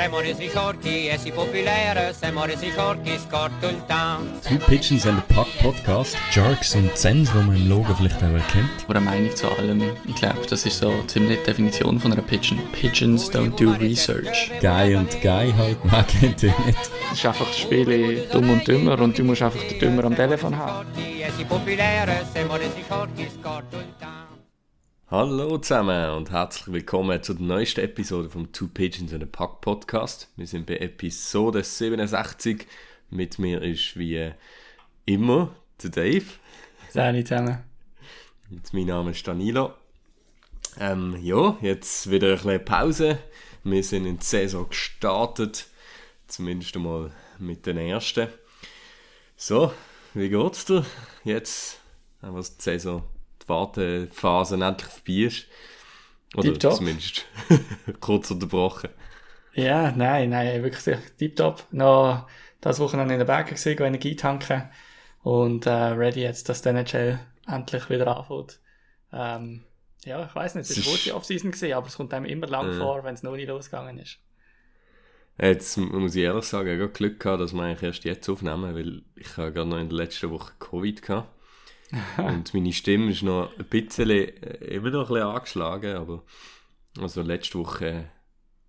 Siamo resi forti e si popolare, siamo resi forti, scorto il town. Two Pigeons and a Puck Podcast. Jerks und Zens, die man im Logo vielleicht auch erkennt. Oder eine Meinung zu allem. Ich glaube, das ist so ziemlich die Definition von einer Pigeon. Pigeons don't do research. Guy und Guy halt, man kennt ihn nicht. Es ist einfach das Spiel dumm und dümmer und du musst einfach den Dümmer am Telefon haben. Forti e si popolare, siamo resi forti, scorto il town. Hallo zusammen und herzlich willkommen zur neuesten Episode vom Two Pigeons and a Puck Podcast. Wir sind bei Episode 67. Mit mir ist wie immer der Dave. Sali zusammen. Jetzt mein Name ist Danilo. Ähm, ja, jetzt wieder ein bisschen Pause. Wir sind in die Saison gestartet. Zumindest einmal mit den ersten. So, wie geht's dir? Jetzt wir die Saison, die Wartephase endlich vorbei ist. Oder Tipptopp. zumindest kurz unterbrochen. Ja, nein, nein, wirklich sehr tipptopp. Noch das Wochenende in den Bergen gesehen, Energie tanken und äh, ready jetzt, dass der NHL endlich wieder anfängt. Ähm, ja, ich weiß nicht, es ist- gute Offseason gesehen, aber es kommt einem immer lang Ja. vor, wenn es noch nicht losgegangen ist. Jetzt muss ich ehrlich sagen, ich habe Glück gehabt, dass wir eigentlich erst jetzt aufnehmen, weil ich habe gerade noch in der letzten Woche Covid gehabt. Und meine Stimme ist noch ein bisschen, äh, immer noch ein bisschen angeschlagen, aber also letzte Woche,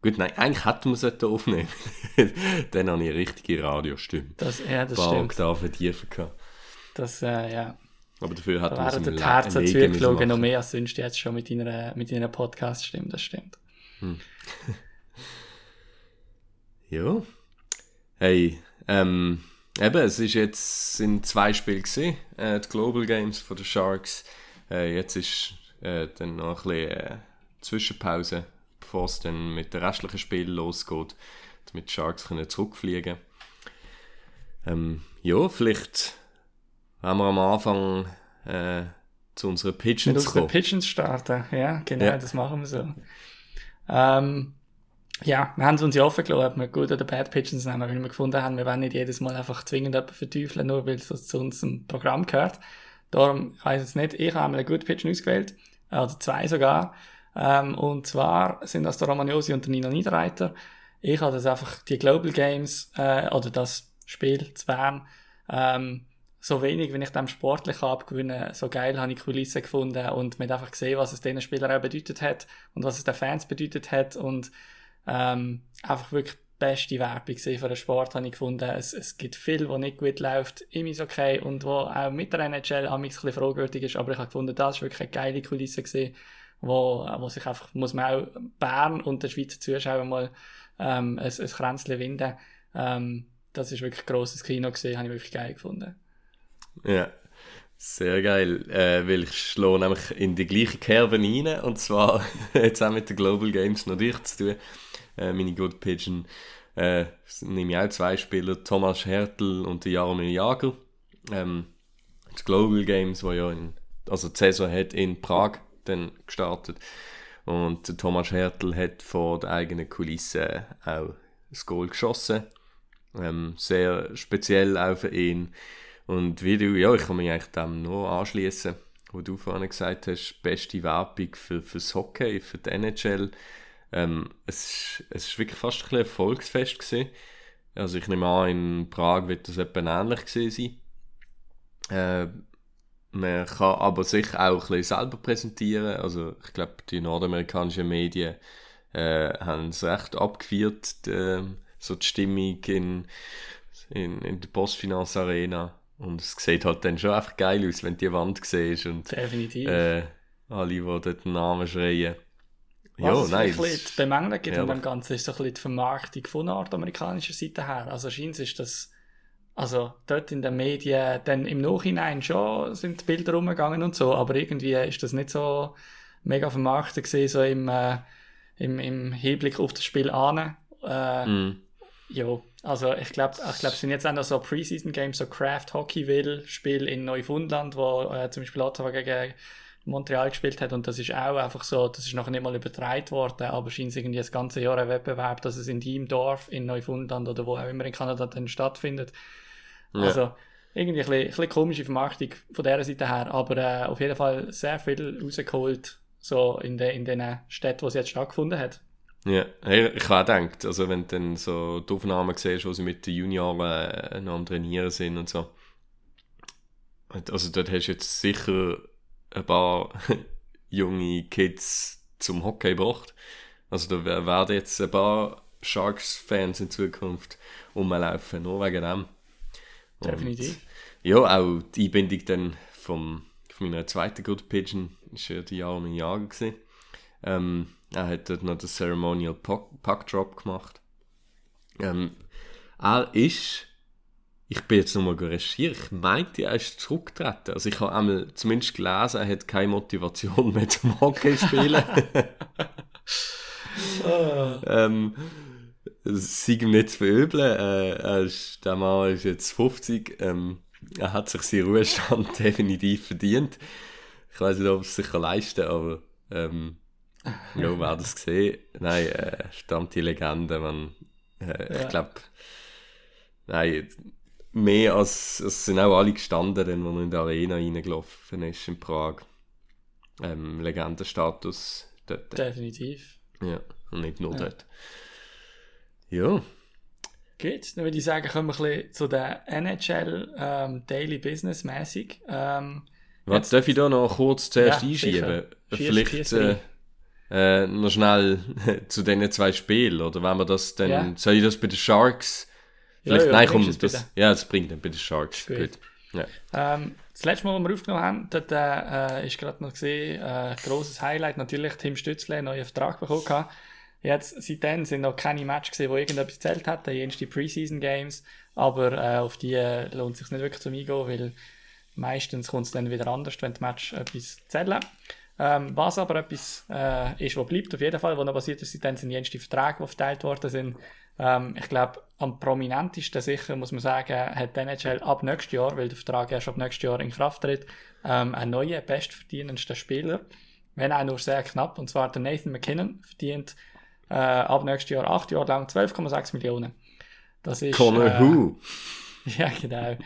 gut, nein, eigentlich hätten wir es aufnehmen. Dann habe ich eine richtige Radiostimme. Das, ja, das paar stimmt. Oktaven tiefer gehabt. Das, äh, ja. Aber dafür Da hätten wir es wären im die Herzen zugeflogen, noch mehr als sonst jetzt schon mit deiner, mit deiner Podcast-Stimme, das stimmt. Ja. Hey, ähm, eben, es ist jetzt sind zwei Spiele gesehen, äh, die Global Games von den Sharks. Äh, jetzt ist äh, dann noch ein bisschen äh, Zwischenpause, bevor es dann mit den restlichen Spielen losgeht, damit die Sharks können zurückfliegen. Ähm, ja, vielleicht haben wir am Anfang äh, zu unseren Mit Pigeons unseren kommen. Pigeons starten, ja, genau, Ja. das machen wir so. Ähm, ja, wir haben es uns ja offen gelassen, ob wir Good oder Bad Pigeons nehmen, weil wir gefunden haben, wir wollen nicht jedes Mal einfach zwingend jemanden verteufeln, nur weil es zu unserem Programm gehört. Darum, weiß jetzt nicht, ich habe einmal einen Good Pigeon ausgewählt, äh, oder zwei sogar. Ähm, und zwar sind das der Romagnosi und der Nino Niederreiter. Ich habe das einfach, die Global Games, äh, oder das Spiel zu Bern, ähm, so wenig, wenn ich dem sportlich abgewinnen, so geil habe ich die Kulissen gefunden und hat einfach gesehen, was es diesen Spielern auch bedeutet hat und was es den Fans bedeutet hat und ähm, einfach wirklich die beste Werbung für den Sport habe ich gefunden. Es, es gibt viel, was nicht gut läuft im Eishockey und wo auch mit der NHL am ein bisschen fragwürdig ist, aber ich habe gefunden, das ist wirklich eine geile Kulisse gesehen, wo, wo sich einfach, muss man auch Bern und der Schweizer Zuschauer mal ähm, ein, ein Kränzchen winden. Ähm, das ist wirklich ein grosses Kino gesehen, habe ich wirklich geil gefunden. Ja, sehr geil. Äh, weil ich schlage nämlich in die gleiche Kerbe rein. Und zwar jetzt auch mit den Global Games noch dich zu tun. Äh, meine Good Pigeon äh, nehme ich auch zwei Spieler, Thomas Hertel und Jaromir Jager. Ähm, die Global Games, wo ja in, also die hat in Prag dann gestartet. Und Thomas Hertel hat vor der eigenen Kulisse auch das Goal geschossen. Ähm, sehr speziell auch für ihn. Und wie du, ja, ich kann mich eigentlich dem nur anschließen, wo du vorhin gesagt hast, beste Werbung für, fürs Hockey, für die NHL. Ähm, es, es ist wirklich fast ein bisschen ein Volksfest gewesen. Also ich nehme an, in Prag wird das etwa ähnlich gewesen sein. Äh, man kann aber sich auch ein bisschen selber präsentieren. Also ich glaube, die nordamerikanischen Medien äh, haben es recht abgefeiert, die, so die Stimmung in, in, in der Postfinance Arena. Und es sieht halt dann schon einfach geil aus, wenn du die Wand siehst und Definitiv. äh, alle, die dort den Namen schreien. Was Ja, es vielleicht ein bisschen zu bemängeln gibt Ja, an dem Ganzen, ist so ein bisschen die Vermarktung von nordamerikanischer Seite her. Also scheint ist das, also dort in den Medien, dann im Nachhinein schon sind die Bilder rumgegangen und so, aber irgendwie ist das nicht so mega vermarktet gewesen, so im, äh, im, im Hinblick auf das Spiel an. Äh, Mm. ja, also ich glaube, ich glaub, es sind jetzt auch noch so Preseason-Games, so Craft Hockeyville, Spiel in Neufundland, wo äh, zum Beispiel Ottawa gegen Montreal gespielt hat und das ist auch einfach so, das ist nachher nicht mal übertragen worden, aber scheint es irgendwie das ganze Jahr ein Wettbewerb, dass es in deinem Dorf, in Neufundland oder wo auch immer in Kanada dann stattfindet. Ja. Also irgendwie ein bisschen, ein bisschen komische Vermarktung von dieser Seite her, aber äh, auf jeden Fall sehr viel rausgeholt, so in, de, in den Städten, wo es jetzt stattgefunden hat. Ja, hey, ich habe gedacht, also wenn du dann so die Aufnahmen siehst, wo sie mit den Junioren äh, noch am Trainieren sind und so. Also dort hast du jetzt sicher ein paar junge Kids zum Hockey gebracht. Also da werden jetzt ein paar Sharks-Fans in Zukunft rumlaufen, nur wegen dem. Und, Definitiv. Ja, auch die Einbindung dann vom, von meiner zweiten Good Pigeon ist ja die Jahre und Jahre gewesen. Ähm, er hat dort noch den Ceremonial Puck, Puck Drop gemacht. Ähm, er ist, ich bin jetzt nochmal recherchiert, ich meinte, er ist zurückgetreten. Also ich habe einmal zumindest gelesen, er hat keine Motivation mehr zum Hockey spielen. ähm, es sei ihm nicht zu verübeln. Äh, er ist, der Mann ist jetzt 50. Ähm, er hat sich seinen Ruhestand definitiv verdient. Ich weiß nicht, ob er es sich leisten kann, aber ähm, ja, wer das gesehen? Nein, äh, die Legende, man. Äh, Ja. Ich glaube, nein, mehr als es sind auch alle gestanden, wo er in die Arena reingelaufen ist in Prag. Ähm, Legendenstatus dort. Definitiv. Ja, und nicht nur Ja. dort. Ja, Gut, dann würde ich sagen, kommen wir ein bisschen zu der NHL ähm, Daily Business mäßig. Ähm, was Jetzt- darf ich da noch kurz zuerst Ja, einschieben? sicher. Vielleicht äh, äh, noch schnell zu diesen zwei Spielen, oder wenn wir das dann, Ja. soll ich das bei den Sharks? Vielleicht, ja, nein, komm, es das, bitte. ja, das bringt dann bei den Sharks. Gut. Gut. Ja. Ähm, das letzte Mal, als wir aufgenommen haben, dort äh, ist gerade noch gesehen, äh, grosses Highlight, natürlich Tim Stützle, einen neuen Vertrag bekommen gehabt. Jetzt, seitdem sind noch keine Matches gesehen, wo irgendetwas zählt hat, die die Preseason Games, aber äh, auf die äh, lohnt es sich nicht wirklich zum Eingehen, weil meistens kommt es dann wieder anders, wenn die Match etwas zählen. Ähm, was aber etwas äh, ist, was bleibt, auf jeden Fall, was noch passiert ist, seitdem sind die Verträge, die verteilt worden sind. Ähm, ich glaube, am prominentesten sicher, muss man sagen, hat die NHL ab nächstes Jahr, weil der Vertrag erst ab nächstes Jahr in Kraft tritt, ähm, einen neuen bestverdienendsten Spieler, wenn auch nur sehr knapp, und zwar der Nathan McKinnon verdient äh, ab nächstes Jahr acht Jahre lang 12,6 Millionen. Das ist, Connor äh, Who. ja, genau.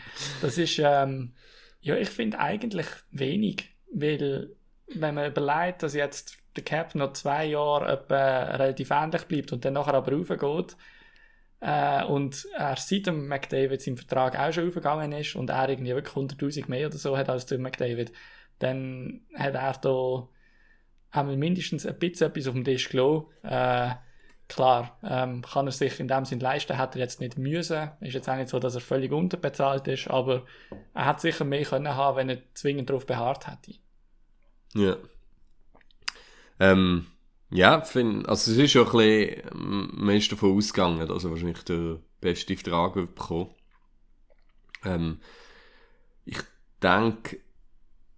Das ist, ähm, ja, ich finde eigentlich wenig, weil, wenn man überlegt, dass jetzt der Cap noch zwei Jahre relativ ähnlich bleibt und dann nachher aber raufgeht, äh, und er seit dem McDavid seinem Vertrag auch schon aufgegangen ist und er irgendwie wirklich 100.000 mehr oder so hat als der McDavid, dann hat er da einmal mindestens ein bisschen etwas auf dem Tisch gelassen. Äh, klar, ähm, kann er sich in dem Sinn leisten, hat er jetzt nicht müssen. Ist jetzt auch nicht so, dass er völlig unterbezahlt ist, aber er hat sicher mehr können haben, wenn er zwingend darauf beharrt hätte. Ja. Ähm, ja, find, also es ist schon ein bisschen, man ist davon ausgegangen, dass er wahrscheinlich der beste Vertrag wird bekommen. Ähm, ich denke,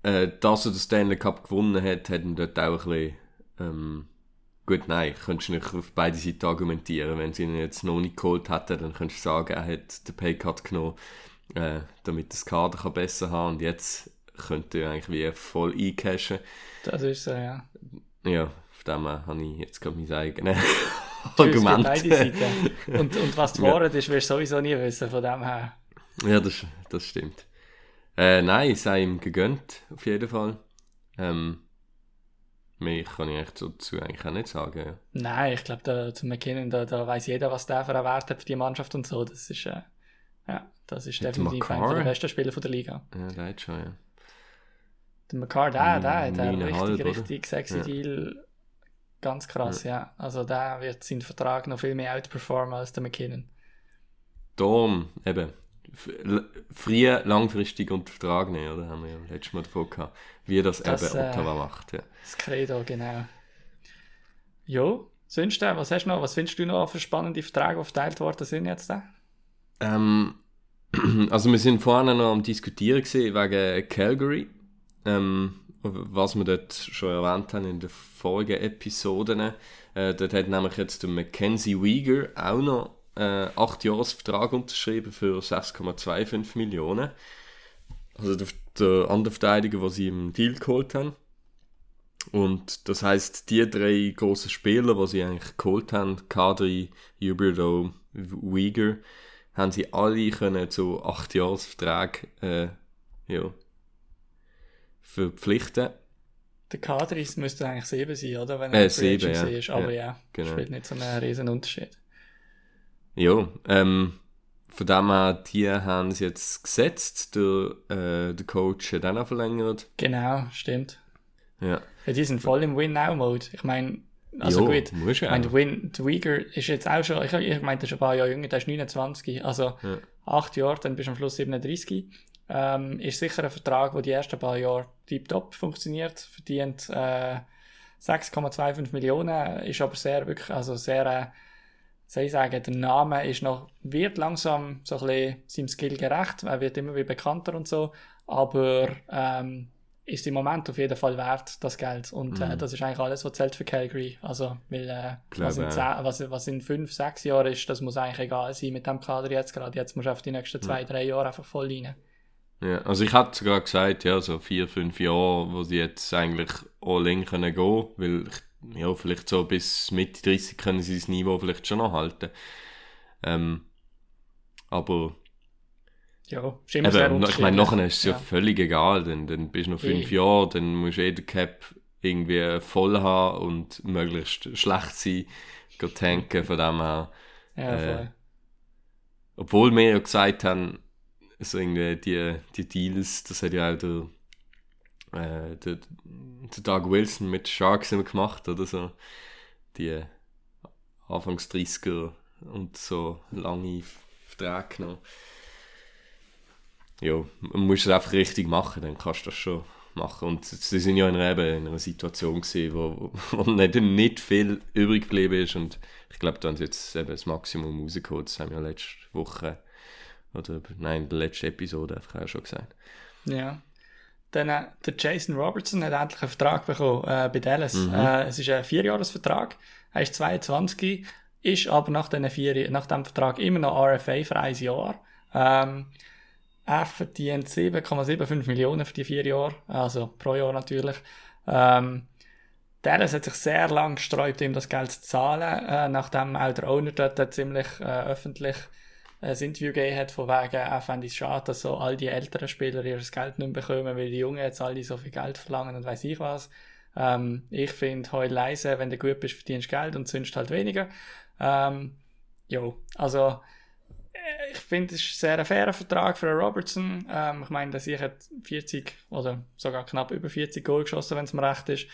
äh, dass er den Stanley Cup gewonnen hat, hat ihn dort auch ein bisschen, ähm, gut, nein, könntest du nicht auf beide Seiten argumentieren. Wenn sie ihn jetzt noch nicht geholt hätten, dann könntest du sagen, er hat den Paycut genommen, äh, damit das Kader kann besser haben und jetzt könnte er eigentlich wie voll eincashen. Das ist so, ja. Ja, dem habe ich jetzt gerade mein eigenes Argument. beide Seiten. Und, und was die Ja. Wahrheit ist, wirst du sowieso nie wissen, von dem her. ja, das, das stimmt. Äh, nein, es sei ihm gegönnt, auf jeden Fall. Ähm, mehr kann ich eigentlich dazu eigentlich auch nicht sagen. Ja. Nein, ich glaube, da, zu McKinnon, da, da weiß jeder, was der für einen Wert hat für die Mannschaft und so. Das ist, äh, ja, das ist der definitiv einer der besten Spieler von der Liga. Ja, der hat schon, ja. Der McCarr, der, der hat einen richtig, oder? richtig sexy Ja. Deal. Ganz krass, ja. Also der wird seinen Vertrag noch viel mehr outperformen als der McKinnon. Darum, eben, f- l- früh, langfristig unter Vertrag nehmen, oder? Haben wir ja letztes Mal davon gehabt, wie das, Das, eben äh, Ottawa macht. Ja. Das Credo, genau. Jo, sonst, äh, was hast du noch? Was findest du noch für spannende Verträge, die verteilt worden sind jetzt? Äh? Ähm, also wir sind vorhin noch am diskutieren gewesen wegen Calgary, ähm, was wir dort schon erwähnt haben in den vorigen Episoden. Äh, dort hat nämlich jetzt der Mackenzie Weegar auch noch äh, 8 Jahres Vertrag unterschrieben für 6,25 Millionen. Also der, der andere Verteidiger, den sie im Deal geholt haben. Und das heißt, die drei großen Spieler, die sie eigentlich geholt haben, Kadri, Huberdeau, Weegar, haben sie alle können zu 8 Jahresvertrag äh, ja, verpflichten. Der Kadris müsste eigentlich 7 sein, oder? Wenn Äh, er sieben, Agency ja. ist. Aber Ja, ja, genau. spielt nicht so einen riesen Unterschied. Ja, ähm, von dem her, die haben sie jetzt gesetzt. Der, äh, der Coach hat dann auch verlängert. Genau, stimmt. Ja. Ja, die sind voll im Win-Now-Mode. Ich meine, also Jo, gut, ich meine, Win, der Uyghur ist jetzt auch schon, ich, ich meine, der ist ein paar Jahre jünger, der ist 29, also Ja. acht Jahre, dann bist du am Schluss 37. Ähm, ist sicher ein Vertrag, der die ersten paar Jahre tiptop funktioniert, verdient äh, 6,25 Millionen, ist aber sehr, wirklich, also sehr, äh, soll ich sagen, der Name ist noch, wird langsam so ein bisschen seinem Skill gerecht, er wird immer wieder bekannter und so, aber ähm, ist im Moment auf jeden Fall wert, das Geld. Und äh, das ist eigentlich alles, was zählt für Calgary. Also, weil, äh, Glaub was, in zehn, was, was in fünf, sechs Jahren ist, das muss eigentlich egal sein mit dem Kader jetzt gerade. Jetzt musst du auf die nächsten zwei, drei Jahre einfach voll rein. Ja, also ich hatte sogar gesagt, ja, so vier, fünf Jahre, wo sie jetzt eigentlich all in können gehen, weil ich, ja, vielleicht so bis Mitte 30 können sie das Niveau vielleicht schon noch halten. Ähm, aber Ja, eben, ich meine, nachher ist es ja, Ja. völlig egal, dann, dann bist du noch fünf Eh. Jahre, dann musst du eh den Cap irgendwie voll haben und möglichst schlecht sein, tanken, von dem her. Ja, äh, voll. Obwohl wir ja gesagt haben, also irgendwie die, die Deals, das hat ja auch der, äh, der, der Doug Wilson mit Sharks immer gemacht, oder so. Die Anfangs 30er und so lange Verträge genommen. Ja, man muss es einfach richtig machen, dann kannst du das schon machen. Und sie sind ja in einer, eben in einer Situation gewesen, wo, wo nicht, nicht viel übrig geblieben ist und ich glaube, da haben sie jetzt eben das Maximum rausgeholt. Das haben wir ja letzte Woche, oder nein, in der letzten Episode einfach auch schon gesagt. Ja. Dann, äh, der Jason Robertson hat endlich einen Vertrag bekommen äh, bei Dallas. Mhm. Äh, es ist ein Vierjahresvertrag. Er ist 22, ist aber nach, vier, nach dem Vertrag immer noch RFA für ein Jahr. Ähm, er verdient 7,75 Millionen für die vier Jahre, also pro Jahr natürlich. Ähm, Dallas hat sich sehr lange gesträubt, ihm das Geld zu zahlen, äh, nachdem auch der Owner dort ziemlich äh, öffentlich ein Interview gegeben hat, von wegen, er fände es schade, dass so all die älteren Spieler ihr Geld nicht bekommen, weil die Jungen jetzt alle so viel Geld verlangen und weiß ich was. Ähm, ich finde, heul leise, wenn du gut bist, verdienst du Geld und sonst halt weniger. Ähm, jo, also äh, ich finde, es ist ein sehr fairer Vertrag für Robertson. Ähm, ich meine, dass ich hat 40 oder sogar knapp über 40 Goal geschossen, wenn es mir recht ist.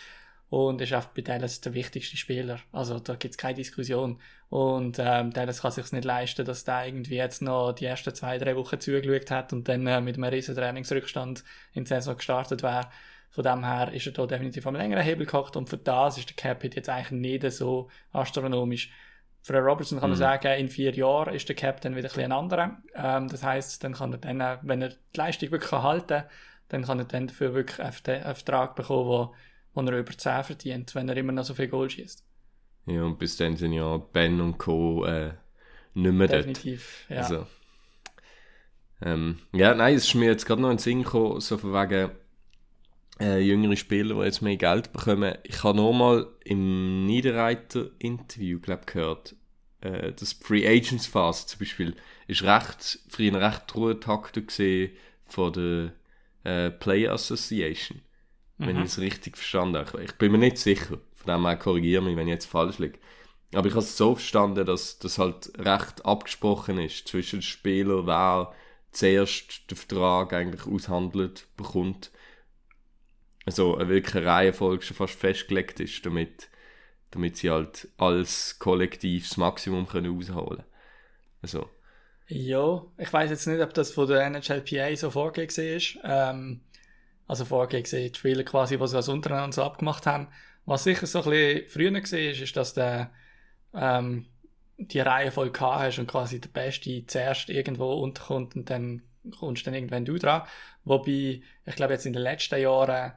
Und ist auch bei Dallas der wichtigste Spieler. Also da gibt es keine Diskussion. Und ähm, Dallas kann sich nicht leisten, dass der irgendwie jetzt noch die ersten zwei, drei Wochen zugeschaut hat und dann äh, mit einem riesen Trainingsrückstand in die Saison gestartet wäre. Von dem her ist er da definitiv am längeren Hebel gehockt und für das ist der Cap-Hit jetzt eigentlich nicht so astronomisch. Für einen Robertson kann man Mhm. sagen, in vier Jahren ist der Cap dann wieder ein bisschen ein anderer. Ähm, das heißt, dann kann er dann, äh, wenn er die Leistung wirklich halten kann, dann kann er dann dafür wirklich einen Vert- einen Vertrag bekommen, wo, wo er über 10 verdient, wenn er immer noch so viel Goal schießt. Ja, und bis dann sind ja Ben und Co. Äh, nicht mehr dort. Definitiv, ja. Also, ähm, ja, nein, es ist mir jetzt gerade noch in den Sinn gekommen, so von wegen äh, jüngere Spieler, die jetzt mehr Geld bekommen. Ich habe noch mal im Niederreiter-Interview, glaube gehört, äh, das Free Agents Phase zum Beispiel ist recht, früher recht Ruhetakte gesehen von der äh, Player Association, wenn ich es richtig verstanden habe. Ich bin mir nicht sicher, von dem her korrigiere mich, wenn ich jetzt falsch liege. Aber ich habe es so verstanden, dass das halt recht abgesprochen ist zwischen den Spielern, wer zuerst den Vertrag eigentlich aushandelt bekommt. Also eine wirkliche Reihenfolge schon fast festgelegt ist, damit, damit sie halt als Kollektiv das Maximum können rausholen Also, Ja, ich weiß jetzt nicht, ob das von der NHLPA so vorgegeben ist. Ähm, also vorgegeben, die Spieler quasi, die sie das untereinander so abgemacht haben. Was sicher so ein bisschen früher war, ist, ist, dass der, ähm, die Reihe voll gehabt hast und quasi der Beste zuerst irgendwo unterkommt und dann kommst dann irgendwann du dran. Wobei, ich glaube jetzt in den letzten Jahren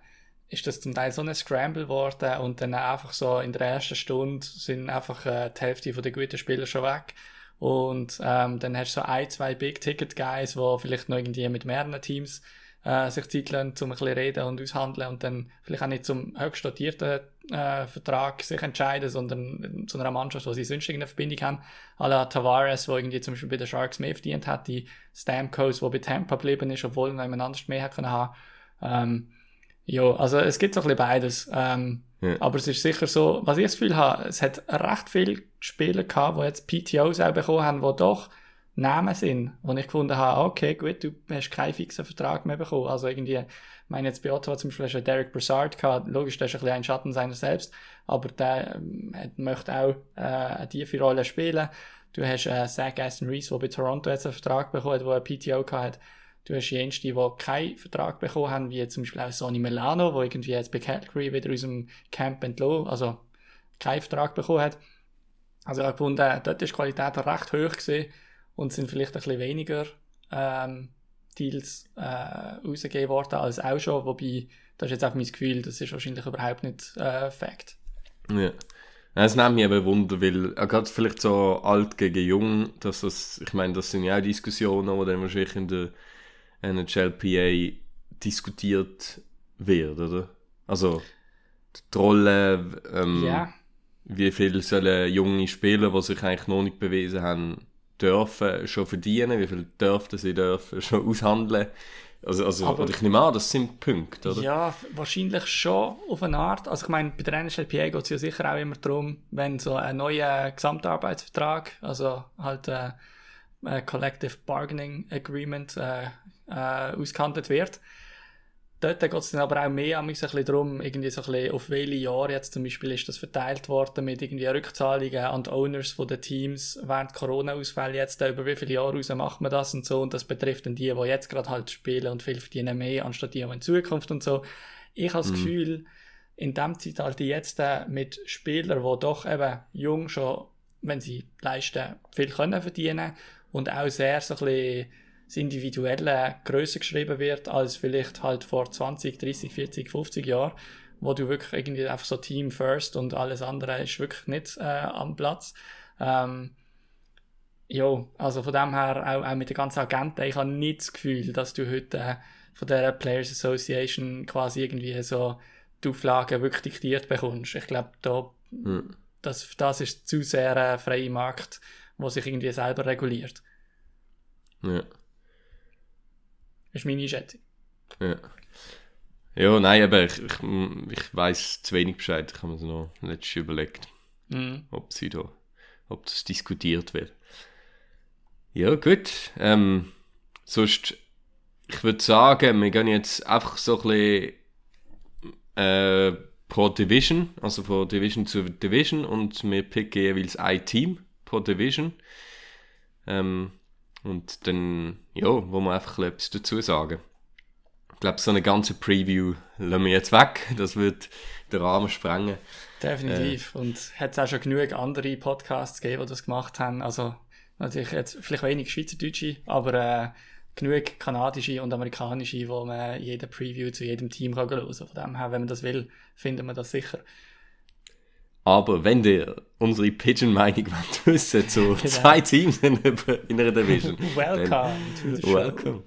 ist das zum Teil so ein Scramble geworden und dann einfach so in der ersten Stunde sind einfach äh, die Hälfte den guten Spieler schon weg. Und ähm, dann hast du so ein, zwei Big-Ticket-Guys, die vielleicht noch irgendwie mit mehreren Teams äh, sich Zeit lassen, um ein bisschen reden und aushandeln und dann vielleicht auch nicht zum höchst dotierten äh, Vertrag sich entscheiden, sondern zu einer Mannschaft, wo sie sonst irgendeine Verbindung haben. À la Tavares, wo irgendwie zum Beispiel bei den Sharks mehr verdient hat, die Stamkos, wo bei Tampa geblieben ist, obwohl er jemand anders mehr hätte können haben. Ähm, Ja, also es gibt so ein bisschen beides. Ähm, Ja. Aber es ist sicher so, was ich das Gefühl habe, es hat recht viele Spieler gehabt, die jetzt PTOs auch bekommen haben, die doch Namen sind, wo ich gefunden habe, okay, gut, du hast keinen fixen Vertrag mehr bekommen. Also irgendwie, ich meine jetzt bei Ottawa zum Beispiel hast Derek Brassard gehabt, logisch, der ist ein bisschen ein Schatten seiner selbst, aber der ähm, möchte auch äh, eine tiefe Rolle spielen. Du hast äh, Zach Aston Reese, der bei Toronto jetzt einen Vertrag bekommen hat, der einen PTO hat. Du hast jenste, die keinen Vertrag bekommen haben, wie zum Beispiel auch Sonny Milano, der irgendwie jetzt bei Calgary wieder aus dem Camp entlohnt, also keinen Vertrag bekommen hat. Also ich habe gefunden, dort ist die Qualität recht hoch gewesen und sind vielleicht ein bisschen weniger ähm, Deals äh, rausgegeben worden als auch schon, wobei, das ist jetzt auch mein Gefühl, das ist wahrscheinlich überhaupt nicht äh, Fakt. Ja. Es nimmt mich eben Wunder, weil äh, gerade vielleicht so alt gegen jung, dass das, ich meine, das sind ja auch Diskussionen, die dann wahrscheinlich in der NHLPA diskutiert wird, oder? Also die Rolle, ähm, Ja, wie viel sollen junge Spieler, die sich eigentlich noch nicht bewiesen haben, dürfen schon verdienen, wie viel dürften sie dürfen schon aushandeln. Also, also Aber- oder ich nehme an, das sind Punkte, oder? Ja, wahrscheinlich schon auf eine Art. Also ich meine, bei der NHLPA geht es ja sicher auch immer darum, wenn so ein neuer Gesamtarbeitsvertrag, also halt äh, ein Collective Bargaining Agreement äh, äh, ausgehandelt wird. Dort geht es dann aber auch mehr ein bisschen darum, irgendwie so ein bisschen auf welche Jahre jetzt zum Beispiel ist das verteilt worden mit irgendwie Rückzahlungen an die Owners von den Teams während Corona-Ausfälle jetzt, über wie viele Jahre raus macht man das und so und das betrifft dann die, die jetzt gerade halt spielen und viel verdienen mehr, anstatt die, die in Zukunft und so. Ich habe das Gefühl, in dem Zeitalter jetzt äh, mit Spielern, die doch eben jung schon, wenn sie leisten, viel können verdienen und auch sehr so ein bisschen das Individuelle grösser geschrieben wird, als vielleicht halt vor 20, 30, 40, 50 Jahren, wo du wirklich irgendwie einfach so Team First und alles andere ist wirklich nicht äh, am Platz. Ähm, ja, also von dem her, auch, auch mit den ganzen Agenten, ich habe nicht das Gefühl, dass du heute äh, von der Players Association quasi irgendwie so die Auflagen wirklich diktiert bekommst. Ich glaube, da, Hm. das, das ist zu sehr ein freier Markt, wo sich irgendwie selber reguliert. Ja. Ist meine Einschätzung. Ja. Ja, nein, aber ich, ich, ich weiß zu wenig Bescheid. Ich habe mir das noch letztes überlegt, Mhm. ob sie da, ob das diskutiert wird. Ja, gut. Ähm, sonst, ich würde sagen, wir gehen jetzt einfach so ein bisschen äh, pro Division, also von Division zu Division und wir picken jeweils ein Team pro Division. Ähm, und dann, ja, wo wir einfach etwas dazu sagen. Ich glaube, so eine ganze Preview lassen wir jetzt weg. Das wird den Rahmen sprengen. Definitiv. Und hat es auch schon genug andere Podcasts gegeben, die das gemacht haben. Also natürlich jetzt vielleicht wenig Schweizerdeutsche, aber äh, genug kanadische und amerikanische, wo man jede Preview zu jedem Team kann hören kann. Von dem her, wenn man das will, finden wir das sicher. Aber wenn ihr unsere Pigeon-Meinung wissen zu zwei Teams in, in einer Division, Welcome to the show. Welcome.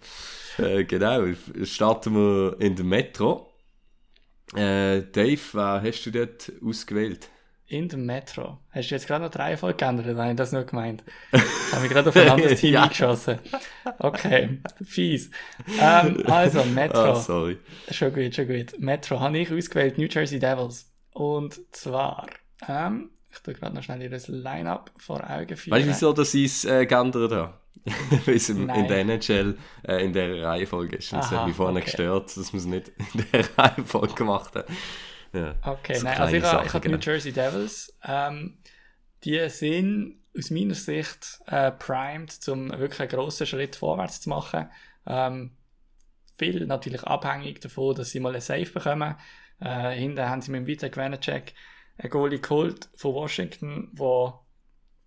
Äh, genau, starten wir in der Metro. Äh, Dave, wer hast du dort ausgewählt? In der Metro. Hast du jetzt gerade noch drei Folgen geändert, habe ich das nur gemeint? habe mich gerade auf ein anderes Team Ja. eingeschossen. Okay, fies. Ähm, also, Metro. Ah, sorry. Schon gut, schon gut. Metro habe ich ausgewählt, New Jersey Devils. Und zwar, ähm, ich tue gerade noch schnell ihr Line-Up vor Augen führen. Weißt du, wieso dass ich es äh, geändert habe? Weil es in der NHL äh, in der Reihenfolge ist. Und es hat mich vorhin okay. gestört, dass wir es nicht in der Reihenfolge gemacht haben. Ja. Okay, So nein, also ich, habe- Sachen, ich habe die. New Jersey Devils. Ähm, die sind aus meiner Sicht äh, primed, um wirklich einen grossen Schritt vorwärts zu machen. Ähm, viel natürlich abhängig davon, dass sie mal einen Safe bekommen. Äh, hinten haben sie mit dem Vita Gwenacek einen Goalie geholt von Washington, wo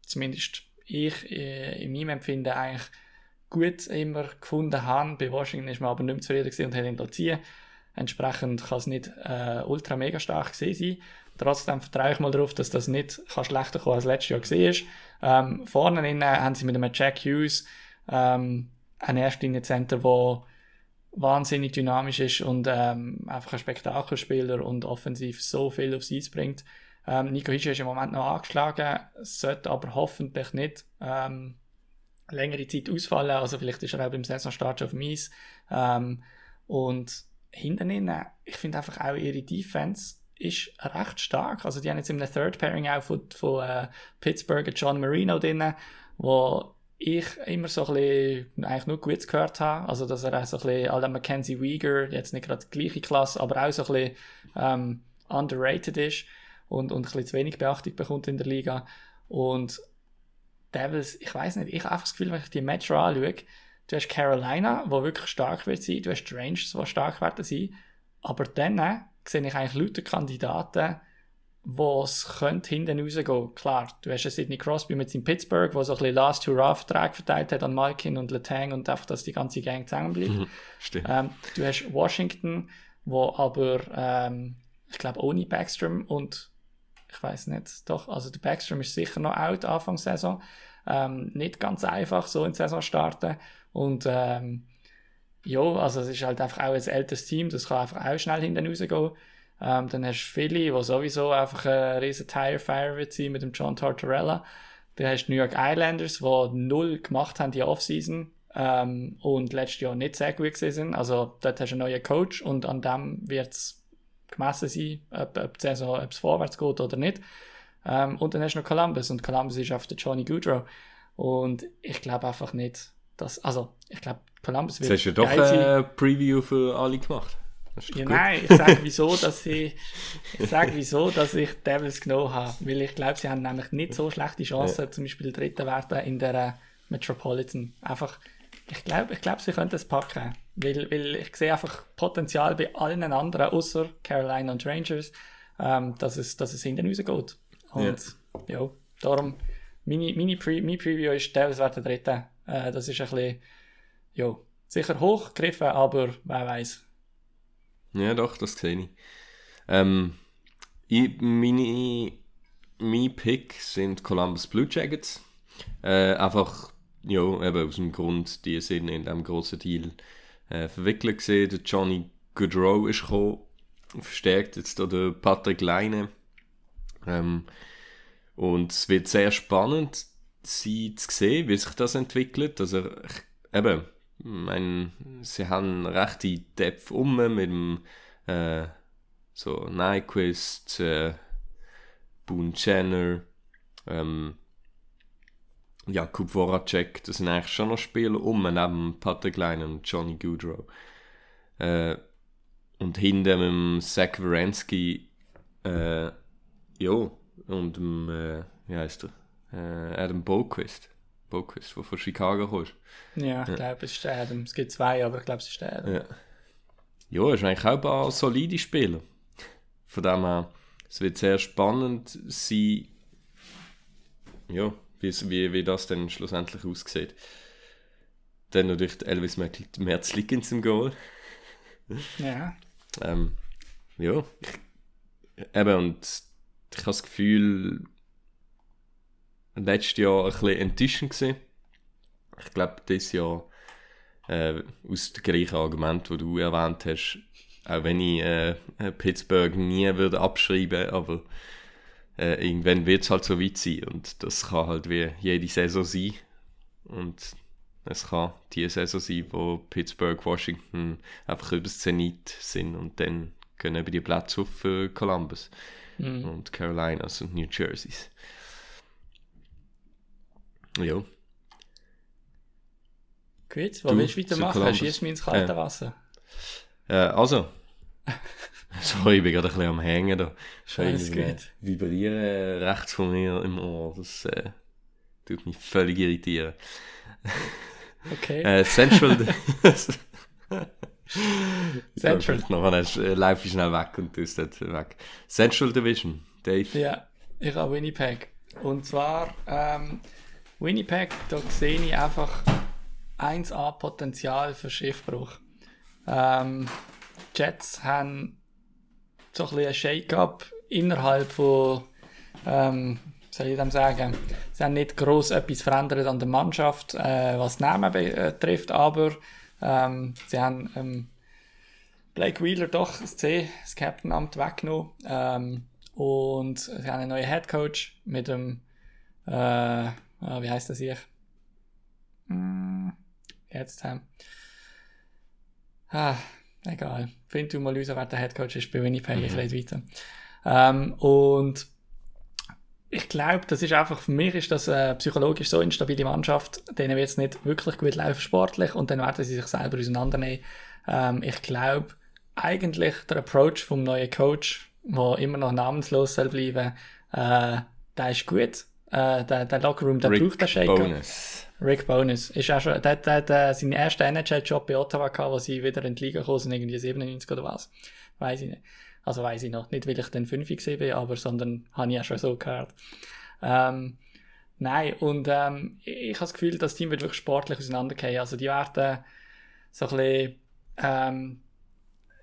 zumindest ich äh, in meinem Empfinden eigentlich gut immer gefunden habe. Bei Washington ist man aber nicht mehr zufrieden und hat ihn ziehen. Entsprechend kann es nicht äh, ultra mega stark gewesen sein. Trotzdem vertraue ich mal darauf, dass das nicht kann schlechter kommen als letztes Jahr gesehen ähm, Vorne innen haben sie mit einem Jack Hughes ähm, einen Erstlinie-Center, der wahnsinnig dynamisch ist und ähm, einfach ein Spektakelspieler und offensiv so viel aufs Eis bringt. Ähm, Nico Hischi ist im Moment noch angeschlagen, sollte aber hoffentlich nicht ähm, längere Zeit ausfallen. Also vielleicht ist er auch beim Saisonstart schon auf dem. Ähm, und hinten innen, ich finde einfach auch ihre Defense ist recht stark. Also die haben jetzt im Third Pairing auch von, von äh, Pittsburgh John Marino drin, wo ich immer so ein bisschen, eigentlich nur Gutes gehört habe. Also dass er auch so ein bisschen, aller Mackenzie Weger, jetzt nicht gerade die gleiche Klasse, aber auch so ein bisschen ähm, underrated ist und, und ein bisschen zu wenig Beachtung bekommt in der Liga. Und Devils, ich weiß nicht, ich habe einfach das Gefühl, wenn ich die Match anschaue, du hast Carolina, wo wirklich stark wird sein, du hast Rangers, die stark werden sein, aber dann äh, sehe ich eigentlich lauter Kandidaten, wo es könnte hinten rausgehen. Klar, du hast Sidney Crosby mit seinem Pittsburgh, wo so ein bisschen Last Hurrah Vertrag verteilt hat an Malkin und Letang und einfach, dass die ganze Gang zusammenbleibt. Mhm, stimmt. Ähm, du hast Washington, wo aber, ähm, ich glaube, ohne Backstrom und ich weiß nicht, doch, also der Backstrom ist sicher noch out Anfang Saison. Ähm, nicht ganz einfach, so in die Saison starten. Und ähm, ja, also es ist halt einfach auch ein älteres Team, das kann einfach auch schnell hinten rausgehen. Ähm, dann hast du Philly, wo sowieso einfach ein riesen Tire Fire wird sein mit dem John Tortorella. Dann hast du New York Islanders, die null gemacht haben die Offseason ähm, und letztes Jahr nicht sehr gut sind. Also dort hast du einen neuen Coach und an dem wird es gemessen sein, ob, ob, die Saison, ob es vorwärts geht oder nicht. Ähm, und dann hast du noch Columbus und Columbus ist auf der Johnny Goodrow. Und ich glaube einfach nicht, dass, also ich glaube, Columbus wird Jetzt hast du ja doch geil sein. ein Preview für alle gemacht. Ja, nein, ich sage wieso, dass ich, ich sage wieso, dass ich Devils genommen habe. Weil ich glaube, sie haben nämlich nicht so schlechte Chancen, zum Beispiel Dritter werden in der Metropolitan. Einfach, ich glaube, ich glaube, sie können das packen. Weil, weil ich sehe einfach Potenzial bei allen anderen, außer Carolina und Rangers, ähm, dass, es, dass es hinten rausgeht. Und ja, darum, meine, meine Pre mein Preview ist Devils werden Dritter. Äh, das ist ein bisschen, ja, sicher hochgegriffen, aber wer weiß. Ja, doch, das sehe ich. Ähm, ich meine, mein Pick sind Columbus Blue Jackets. Äh, einfach, ja, eben aus dem Grund, die sind in diesem grossen Deal äh, verwickelt gesehen. Der Johnny Goodrow ist gekommen, verstärkt jetzt da der Patrick Leine. Ähm, und es wird sehr spannend sein zu sehen, wie sich das entwickelt. Also, ich, eben, ich meine, sie haben rechte Depth um mit dem äh, so Nyquist, äh, Boone Jenner, ähm, Jakub Voracek, das sind eigentlich schon noch Spieler um, neben Patrick Leine und Johnny Goodrow. Äh, und hinten mit dem Zach Wierenski, äh, ja, und dem, äh, wie heißt er? Äh, Adam Boquist. Boquist, der von Chicago kommt. Ja, ich glaube, es ist der Adam. Es gibt zwei, aber ich glaube, es ist der Adam. Ja. Ja, ist eigentlich auch ein paar solide Spieler. Von dem her, es wird sehr spannend sein, ja, wie, wie, das dann schlussendlich aussieht. Dann natürlich Elvis Merzlikins im Goal. Ja. Ähm, ja, eben, und ich habe das Gefühl, letztes Jahr ein bisschen enttäuschend gewesen. Ich glaube, dieses Jahr, äh, aus dem gleichen Argument, das du erwähnt hast, auch wenn ich äh, Pittsburgh nie würde abschreiben, aber äh, irgendwann wird es halt so weit sein und das kann halt wie jede Saison sein und es kann die Saison sein, wo Pittsburgh, Washington einfach über das Zenit sind und dann gehen über die Plätze auf für Columbus Mhm. und Carolinas und New Jerseys. Ja, Gut, wo Du, willst du weitermachen? Schieß mich ins kalte. Wasser. äh, also. Sorry, ich bin gerade ein bisschen am Hängen da. Gut. Vibrieren rechts von mir im Ohr. Das äh, tut mich völlig irritieren. Okay. Äh, Central. Central. Ja, hast- äh, laufe ich schnell weg und tust dort weg. Central Division, Dave. Ja, ich habe Winnipeg. Und zwar, ähm, Winnipeg, da sehe ich einfach 1A Potenzial für Schiffbruch. Ähm, Jets haben so ein bisschen ein Shake-up innerhalb von, ähm, soll ich dem sagen, sie haben nicht groß etwas verändert an der Mannschaft, äh, was die Namen betrifft, aber ähm, sie haben ähm, Blake Wheeler doch das C, das Captain-Amt weggenommen. Ähm, und sie haben einen neuen Head Coach mit dem, äh, ah, wie heißt das hier? Hm, jetzt haben. Ah, egal. Find du mal wer der Headcoach ist bei Winnipeg, mhm. ich rede weiter. Ähm, und ich glaube, das ist einfach, für mich ist das eine psychologisch so instabile Mannschaft, denen wird es nicht wirklich gut laufen sportlich und dann werden sie sich selber auseinandernehmen. Ähm, ich glaube, eigentlich der Approach vom neuen Coach, der immer noch namenslos soll bleiben, äh, der ist gut. Äh, der, der Lockerroom, der Rick braucht den Shaker. Bonus. Rick Bonus. Ist auch schon, der, der, der seinen ersten NHL-Job bei Ottawa gehabt, wo sie wieder in die Liga gekommen sind, irgendwie 97 oder was. Weiß ich nicht. Also weiß ich noch. Nicht, weil ich den 5 gesehen bin, aber, sondern habe ich ja schon so gehört. Ähm, nein, und ähm, ich, habe das Gefühl, das Team wird wirklich sportlich auseinandergehen. Also die werden so ein bisschen, ähm,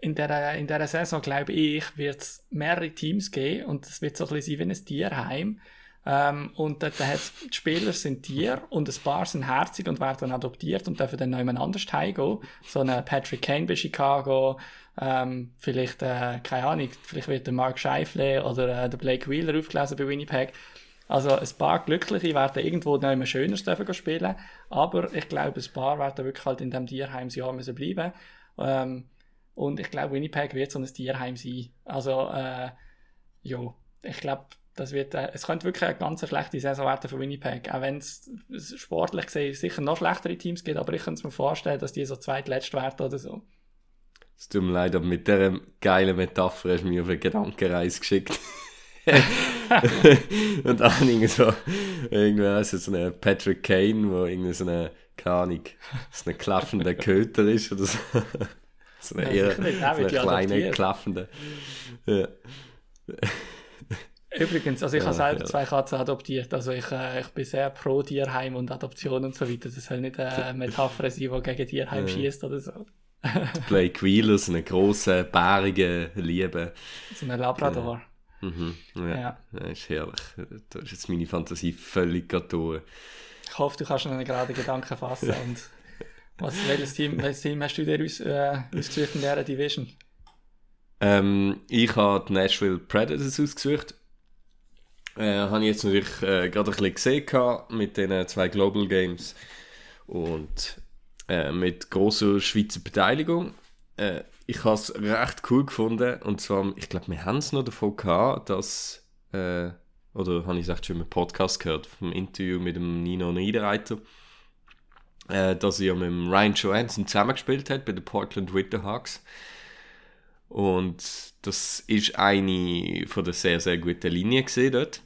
in der, in der Saison, glaube ich, wird es mehrere Teams geben und es wird so ein bisschen sein wie ein Tierheim. Ähm, und dort hat's, die Spieler sind Tiere und ein paar sind herzig und werden adoptiert und dürfen dann jemand anders heimgehen. So ein Patrick Kane bei Chicago, ähm, vielleicht, äh, keine Ahnung, vielleicht wird der Mark Scheifele oder äh, der Blake Wheeler aufgelesen bei Winnipeg. Also ein paar Glückliche werden irgendwo noch immer schöner dürfen spielen, aber ich glaube, ein paar werden wirklich halt in dem Tierheimsjahr müssen bleiben. Ähm, und ich glaube, Winnipeg wird so ein Tierheim sein. Also, äh, ja, ich glaube, das wird, äh, es könnte wirklich eine ganz schlechte Saison werden für Winnipeg. Auch wenn es sportlich gesehen sicher noch schlechtere Teams gibt, aber ich könnte mir vorstellen, dass die so zweitletzt werden oder so. Es tut mir leid, aber mit dieser geilen Metapher hast du mich auf eine Gedankenreise geschickt. und dann irgendwie so, irgendwie also so ein Patrick Kane, wo irgendwie so eine, keine Ahnung, so ein klaffender Köter ist oder so. so eine eher so eine kleine, klaffende. Ja. Übrigens, also ich Ja, habe selber ja. zwei Katzen adoptiert, also ich, äh, ich bin sehr pro Tierheim und Adoption und so weiter. Das soll nicht eine Metapher sein, die gegen Tierheim Ja. schießt oder so. Blake Wheeler, so einen grossen, bärigen, lieben. So ein Labrador. Mhm. Ja, Ja. das ist herrlich. Da ist jetzt meine Fantasie völlig gerade Ich hoffe, du kannst einen geraden Gedanken fassen. und was, welches, Team, welches Team hast du dir aus, äh, ausgesucht in dieser Division? Ähm, ich habe die Nashville Predators ausgesucht. Äh, habe ich jetzt natürlich äh, gerade ein bisschen gesehen mit den zwei Global Games und äh, mit großer Schweizer Beteiligung. Äh, ich habe es recht cool gefunden und zwar, ich glaube, wir haben es noch davon gehabt, dass, äh, oder habe ich es echt schon im Podcast gehört, vom Interview mit dem Nino Niederreiter, äh, dass er mit dem Ryan Johansson zusammengespielt hat bei den Portland Winterhawks. Und das ist eine von der sehr, sehr guten Linien gesehen dort.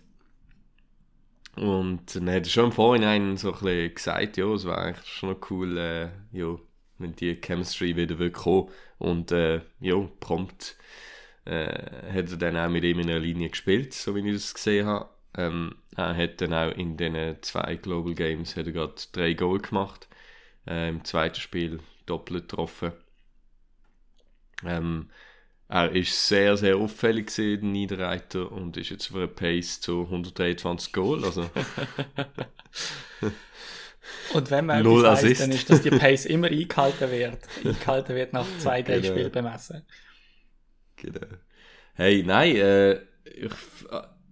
Und dann hat er schon im Vorhinein so ein bisschen gesagt, ja, es wäre eigentlich schon noch cool, äh, ja, wenn die Chemistry wieder wird. Und äh, ja, prompt äh, hat er dann auch mit ihm in einer Linie gespielt, so wie ich das gesehen habe. Ähm, er hat dann auch in den zwei Global Games hat er gerade drei Goal gemacht. Äh, Im zweiten Spiel doppelt getroffen. Ähm, er ist sehr, sehr auffällig gewesen, der Niederreiter, und ist jetzt auf einer Pace zu 123 Goal. Also, Und wenn man Null etwas weiss, dann ist, dass die Pace immer eingehalten wird. eingehalten wird nach zwei, drei Genau. Spielen bemessen. genau. Hey, nein, äh, ich,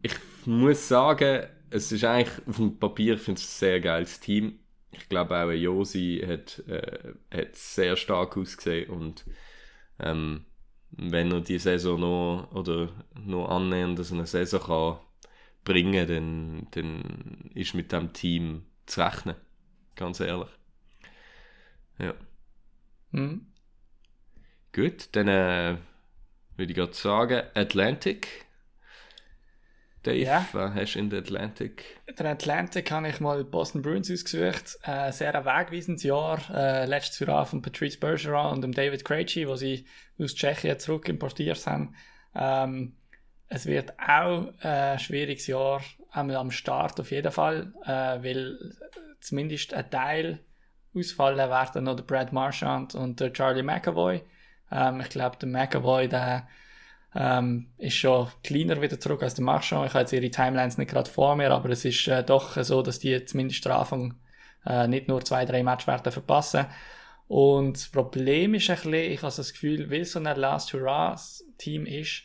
ich muss sagen, es ist eigentlich auf dem Papier, ich finde es ein sehr geiles Team. Ich glaube auch Josi hat, äh, hat sehr stark ausgesehen und ähm, wenn er die Saison noch oder noch annähernd so eine Saison kann bringen, dann, dann ist mit dem Team zu rechnen. Ganz ehrlich. Ja. Hm? Gut, dann äh, würde ich gerade sagen, Atlantic. Dave, Ja. was hast du in der Atlantic? Der Atlantic habe ich mal Boston Bruins ausgesucht. Äh, sehr ein wegweisendes Jahr. Äh, letztes Jahr von Patrice Bergeron und dem David Krejci, wo sie aus Tschechien zurück importiert haben. Ähm, es wird auch ein schwieriges Jahr einmal am Start auf jeden Fall, äh, weil zumindest ein Teil ausfallen werden noch der Brad Marchand und der Charlie McAvoy. Ähm, ich glaube, der McAvoy, der ähm, ist schon kleiner wieder zurück als der Marchand. Ich habe jetzt ihre Timelines nicht gerade vor mir, aber es ist äh, doch so, dass die zumindest am Anfang äh, nicht nur zwei, drei Matches werden verpassen. Und das Problem ist ein bisschen, ich habe das Gefühl, weil so ein Last Hurrah-Team ist,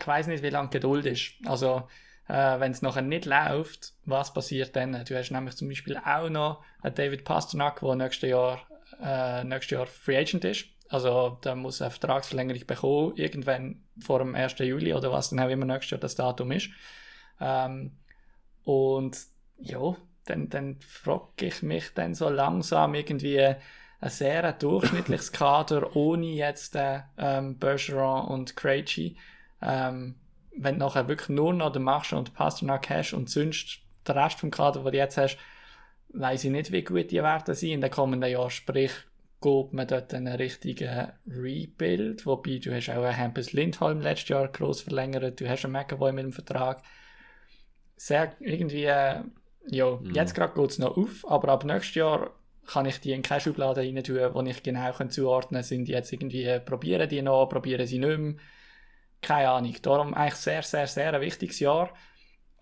ich weiß nicht, wie lange Geduld ist. Also, äh, wenn es nachher nicht läuft, was passiert dann? Du hast nämlich zum Beispiel auch noch einen David Pasternak, der nächstes Jahr, äh, nächstes Jahr Free Agent ist. Also da muss eine Vertragsverlängerung bekommen, irgendwann vor dem 1. Juli oder was dann auch immer nächstes Jahr das Datum ist. Ähm, und ja, dann, dann frage ich mich dann so langsam irgendwie ein sehr durchschnittliches Kader ohne jetzt äh, ähm, Bergeron und Krejci. Ähm, wenn du nachher wirklich nur noch den Marsch und Pasternak hast und sonst den Rest vom Kader, den du jetzt hast, weiß ich nicht, wie gut die werden sein in den kommenden Jahren. Sprich, geht man dort einen richtigen Rebuild, wobei du hast auch einen Hampus Lindholm letztes Jahr groß verlängert, du hast einen McAvoy mit dem Vertrag. Sehr irgendwie, äh, ja, mhm. jetzt gerade geht es noch auf, aber ab nächstes Jahr kann ich die in keine Schublade rein tun, wo ich genau zuordnen kann, sind die jetzt irgendwie, äh, probieren die noch, probieren sie nicht mehr. Keine Ahnung. Darum eigentlich sehr, sehr, sehr ein wichtiges Jahr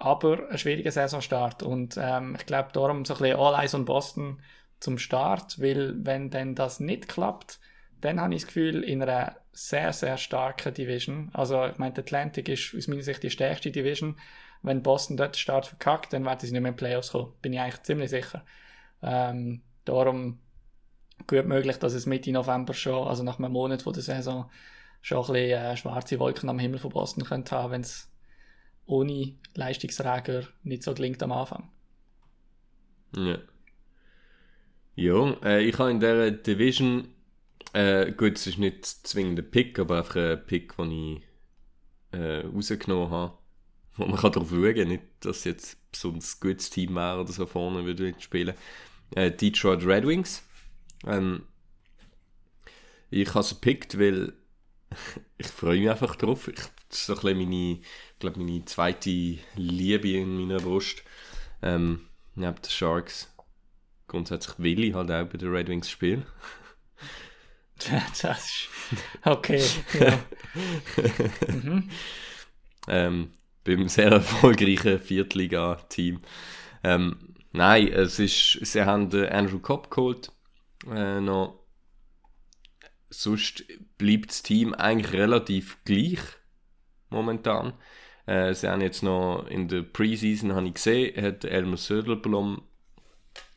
aber ein schwieriger Saisonstart. Und ähm, ich glaube, darum so ein bisschen All Eyes on Boston zum Start, weil wenn denn das nicht klappt, dann habe ich das Gefühl, in einer sehr, sehr starken Division, also ich meine, Atlantic ist aus meiner Sicht die stärkste Division, wenn Boston dort den Start verkackt, dann werden sie nicht mehr in die Playoffs kommen, bin ich eigentlich ziemlich sicher. Ähm, darum gut möglich, dass es Mitte November schon, also nach einem Monat von der Saison, schon ein bisschen äh, schwarze Wolken am Himmel von Boston könnte haben, wenn es ohne Leistungsträger nicht so gelingt am Anfang. Ja. Ja, äh, ich habe in dieser Division, äh, gut, es ist nicht zwingend ein Pick, aber einfach ein Pick, den ich äh, rausgenommen habe. Wo man kann darauf schauen nicht, dass jetzt ein gutes Team wäre oder so vorne würde spielen. Äh, Detroit Red Wings. Ähm, ich habe es gepickt, weil ich freue mich einfach drauf. Ich, das ist so ein meine, glaube meine zweite Liebe in meiner Brust. Ähm, neben den Sharks. Grundsätzlich will ich halt auch bei den Red Wings spielen. das ist okay. Ja. mhm. ähm, beim sehr erfolgreichen Viertliga-Team. Ähm, nein, es ist, sie haben den Andrew Cobb geholt. Äh, noch sonst bleibt das Team eigentlich relativ gleich momentan. Äh, sie haben jetzt noch in der Preseason, habe ich gesehen, hat Elmer Söderblom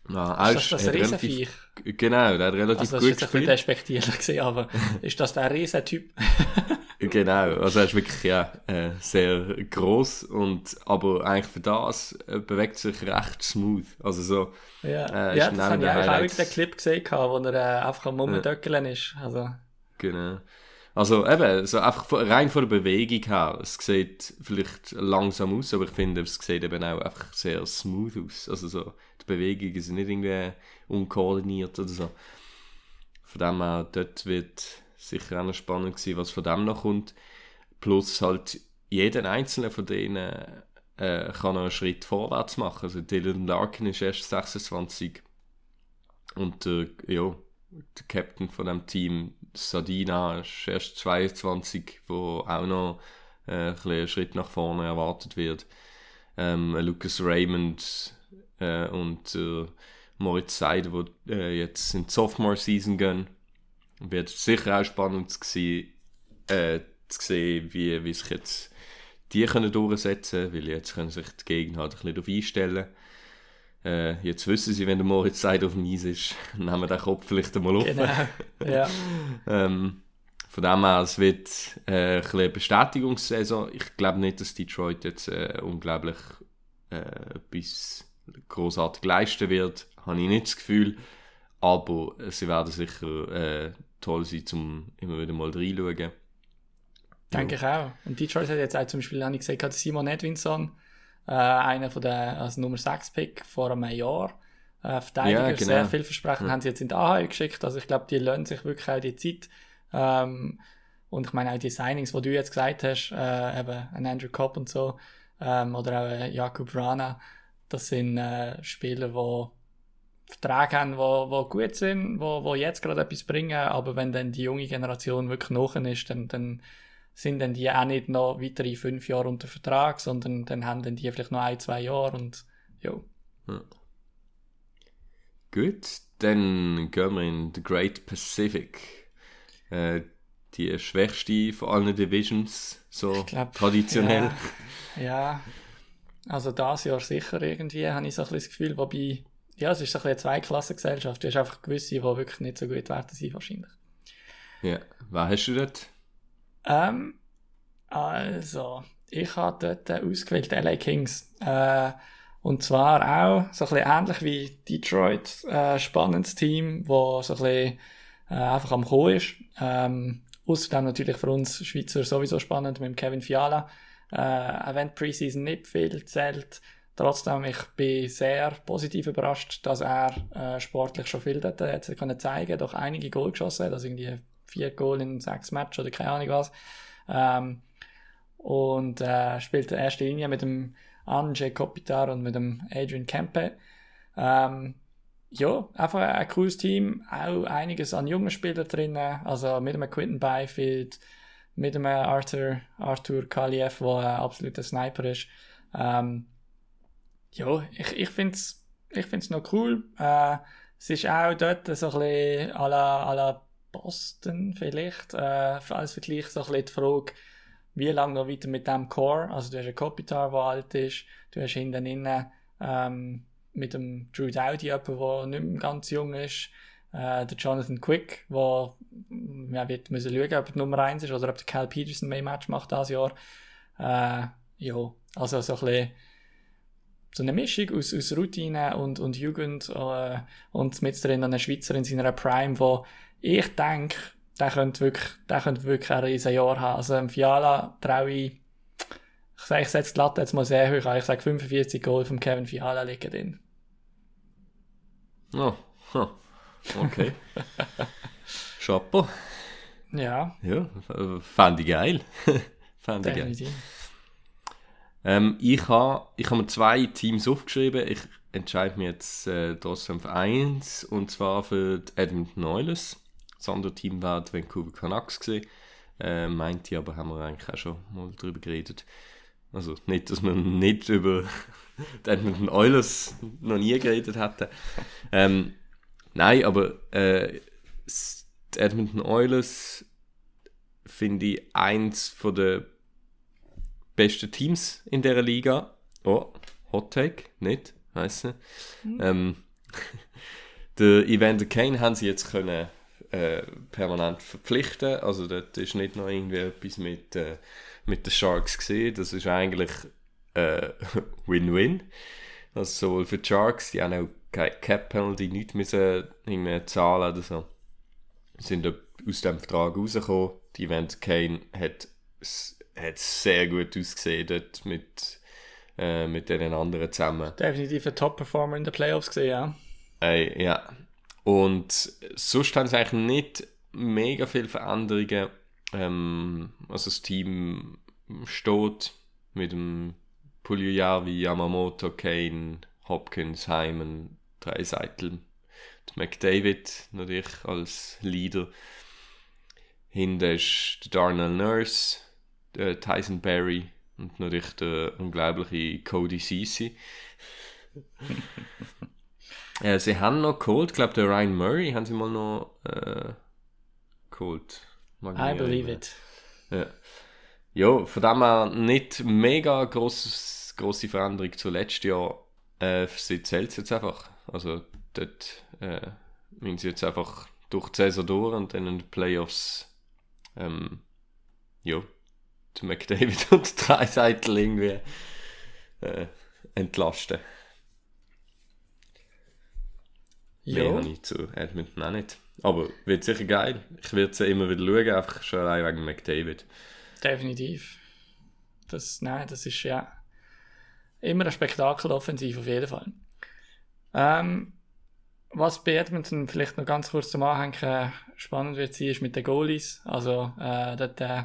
ja, ist das das Riesenviech? Genau, der hat relativ also, gut gespielt. Das ist ein despektierlich gesehen, aber ist das der Riesentyp? genau, also er ist wirklich ja, äh, sehr groß und aber eigentlich für das äh, bewegt sich recht smooth. Also so, ja, äh, ja das habe ich auch in den Clip gesehen, wo er äh, einfach am Mummendöckeln ja. ist. Also. Genau. Also eben, so einfach rein von der Bewegung her, es sieht vielleicht langsam aus, aber ich finde, es sieht eben auch einfach sehr smooth aus. Also so, die Bewegungen sind nicht irgendwie unkoordiniert oder so. Von dem her, dort wird sicher auch noch spannend sein, was von dem noch kommt. Plus halt, jeder einzelne von denen äh, kann einen Schritt vorwärts machen. Also Dylan Larkin ist erst 26 und äh, ja, der Captain von dem Team, Sadina, ist erst 22, wo auch noch äh, ein Schritt nach vorne erwartet wird. Ähm, Lucas Raymond äh, und äh, Moritz Seide, die äh, jetzt in die Sophomore-Season gehen. Wird sicher auch spannend zu, sehen, äh, zu sehen, wie, wie sich jetzt die können durchsetzen können, weil jetzt können sich die Gegner halt ein bisschen darauf einstellen äh, jetzt wissen sie, wenn der Moritz Seid auf dem Eis ist, nehmen wir den Kopf vielleicht einmal auf. Genau, ja. ähm, von dem her, es wird äh, ein eine Bestätigungssaison. Ich glaube nicht, dass Detroit jetzt äh, unglaublich äh, etwas großartig leisten wird. Habe ich nicht das Gefühl. Aber sie werden sicher äh, toll sein, um immer wieder mal reinschauen. Denke ja. ich auch. Und Detroit hat jetzt auch zum Beispiel, habe ich gesagt, Simon Edwinson äh, einer von der, also Nummer 6 Pick vor einem Jahr. Äh, Verteidiger, ja, genau. sehr vielversprechend, ja. haben sie jetzt in die AHL geschickt. Also ich glaube, die lernen sich wirklich auch die Zeit. Ähm, und ich meine auch die Signings, die du jetzt gesagt hast, äh, eben ein Andrew Cobb und so, ähm, oder auch ein Jakub Rana, das sind äh, Spieler, die Verträge haben, die wo gut sind, wo, wo jetzt gerade etwas bringen, aber wenn dann die junge Generation wirklich noch ist, dann, dann sind dann die auch nicht noch weitere fünf Jahre unter Vertrag, sondern dann haben dann die vielleicht noch ein, zwei Jahre und ja. ja. Gut, dann gehen wir in the Great Pacific. Äh, die schwächste von allen Divisions, so glaub, traditionell. Ja, ja, also das Jahr sicher irgendwie, habe ich so ein bisschen das Gefühl, wobei, ja, es ist so ein bisschen eine Zweiklassengesellschaft. Du hast einfach gewisse, die wirklich nicht so gut werden sein wahrscheinlich. Ja, wer hast du dort? Ähm, also, ich habe dort äh, ausgewählt LA Kings. Äh, und zwar auch so ein bisschen ähnlich wie Detroit, äh, spannendes Team, wo so ein bisschen äh, einfach am Kommen ist. Ähm, Außerdem natürlich für uns Schweizer sowieso spannend mit dem Kevin Fiala. Äh, auch wenn Preseason nicht viel zählt, trotzdem, ich bin sehr positiv überrascht, dass er äh, sportlich schon viel dort jetzt können zeigen doch einige Goal geschossen also irgendwie vier Goal in sechs Matches oder keine Ahnung was. Ähm, und äh, spielt in erster Linie mit dem Anjay Kopitar und mit dem Adrian Kempe. Ähm, ja, einfach ein cooles Team, auch einiges an jungen Spielern drin, also mit einem Quinton Byfield, mit einem Arthur, Arthur Kaliev, der ein absoluter Sniper ist. Ähm, ja, ich, ich finde es ich find's noch cool. Äh, es ist auch dort so ein bisschen à la, à la Boston vielleicht, äh, als Vergleich so ein bisschen die Frage, wie lange noch weiter mit dem Core, also du hast einen Kopitar, der alt ist, du hast hinten innen ähm, mit dem Drew Dowdy, jemand, der nicht mehr ganz jung ist, äh, der Jonathan Quick, der ja, wird müssen schauen, ob er Nummer 1 ist oder ob der Cal Peterson mehr Match macht dieses Jahr. Äh, ja, also so ein bisschen so eine Mischung aus, aus Routine und, und Jugend äh, und mit drin eine Schweizer in seiner Prime, wo ich denke, der könnte wirklich, der könnte wirklich ein riesen Jahr haben. Also im Fiala traue ich, ich sage, ich setze die Latte jetzt mal sehr hoch an. Ich sage 45 Goal von Kevin Fiala liegen drin. Oh, huh. Okay. Chapeau. Ja. Ja, fand ich geil. fand ich geil. Ähm, ich habe ich ha mir zwei Teams aufgeschrieben. Ich entscheide mich jetzt äh, trotzdem für eins, und zwar für die Edmonton Oilers. Das andere Team war die Vancouver Canucks. Gewesen. Äh, meinte ich, aber haben wir eigentlich auch schon mal drüber geredet. Also nicht, dass wir nicht über die Edmonton Oilers noch nie geredet hätten. Ähm, nein, aber äh, die Edmonton Oilers finde ich eins von der besten Teams in der Liga. Oh, Hot Take, nicht, weißt du. Mhm. Ähm, der Evander Kane haben sie jetzt können äh, permanent verpflichten. Also dort ist nicht noch irgendwie etwas mit, äh, mit den Sharks gesehen. Das ist eigentlich äh, Win-Win. Äh, also sowohl für die Sharks, die haben auch keine Cap-Penalty, nichts müssen irgendwie zahlen oder so. Sind aus dem Vertrag rausgekommen. Die Event Kane hat, hat sehr gut ausgesehen dort mit, äh, mit den anderen zusammen. Definitiv ein Top-Performer in den Playoffs gesehen, ja. Äh, ja. Und sonst haben sie eigentlich nicht mega viele Veränderungen. Ähm, also das Team steht mit dem Pugliavi, Yamamoto, Kane, Hopkins, Hyman, drei Seitel. McDavid natürlich als Leader. Hinten ist der Darnell Nurse, der Tyson Berry und natürlich der unglaubliche Cody Ceci. äh, sie haben noch geholt, ich glaube der Ryan Murray haben sie mal noch äh, geholt. I believe it. Ja. ja, von dem her nicht mega gross, grosse Veränderung zu letztes Jahr. Äh, sie zählt es jetzt einfach. Also dort äh, müssen sie jetzt einfach durch die Saison durch und dann in den Playoffs ähm, ja, die McDavid und die drei Seiten irgendwie äh, entlasten. Ja. Mehr habe ich zu Edmonton auch nicht. Aber wird sicher geil. Ich werde sie immer wieder schauen, einfach schon allein wegen McDavid. Definitiv. Das, nein, das ist ja immer ein Spektakel offensiv auf jeden Fall. Ähm, was bei Edmonton vielleicht noch ganz kurz zum Anhängen spannend wird sein, ist mit den Goalies. Also, äh, dort äh,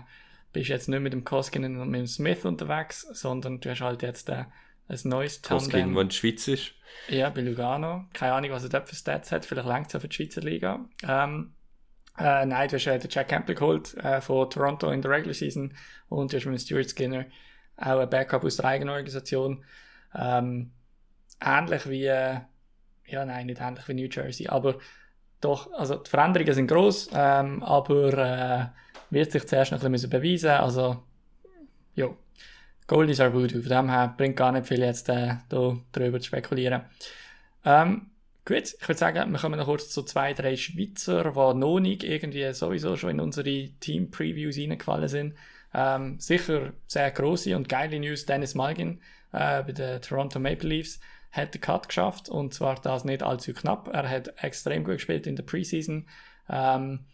bist du jetzt nicht mit dem Koskinen und mit dem Smith unterwegs, sondern du hast halt jetzt äh, ein neues Tandem. Koskinen, der in der Schweiz ist. Ja, bei Lugano. Keine Ahnung, was er dort für Stats hat. Vielleicht längt es für die Schweizer Liga. Ähm, äh, nein, du hast äh, den Jack Campbell geholt äh, von Toronto in der Regular Season und du hast mit dem Stuart Skinner auch ein Backup aus der eigenen Organisation. Ähm, ähnlich wie äh, ja, nein, nicht ähnlich wie New Jersey, aber doch, also die Veränderungen sind groß, ähm, aber äh, wird sich zuerst noch ein bisschen beweisen. Also, ja, Goldies are Voodoo, von dem her bringt gar nicht viel jetzt äh, da drüber zu spekulieren. Ähm, Gut, ich würde sagen, wir kommen noch kurz zu zwei, drei Schweizer, die noch nicht irgendwie sowieso schon in unsere Team-Previews reingefallen sind. Ähm, sicher sehr große und geile News. Dennis Malgin äh, bei den Toronto Maple Leafs hat den Cut geschafft und zwar das nicht allzu knapp. Er hat extrem gut gespielt in der Preseason, ähm,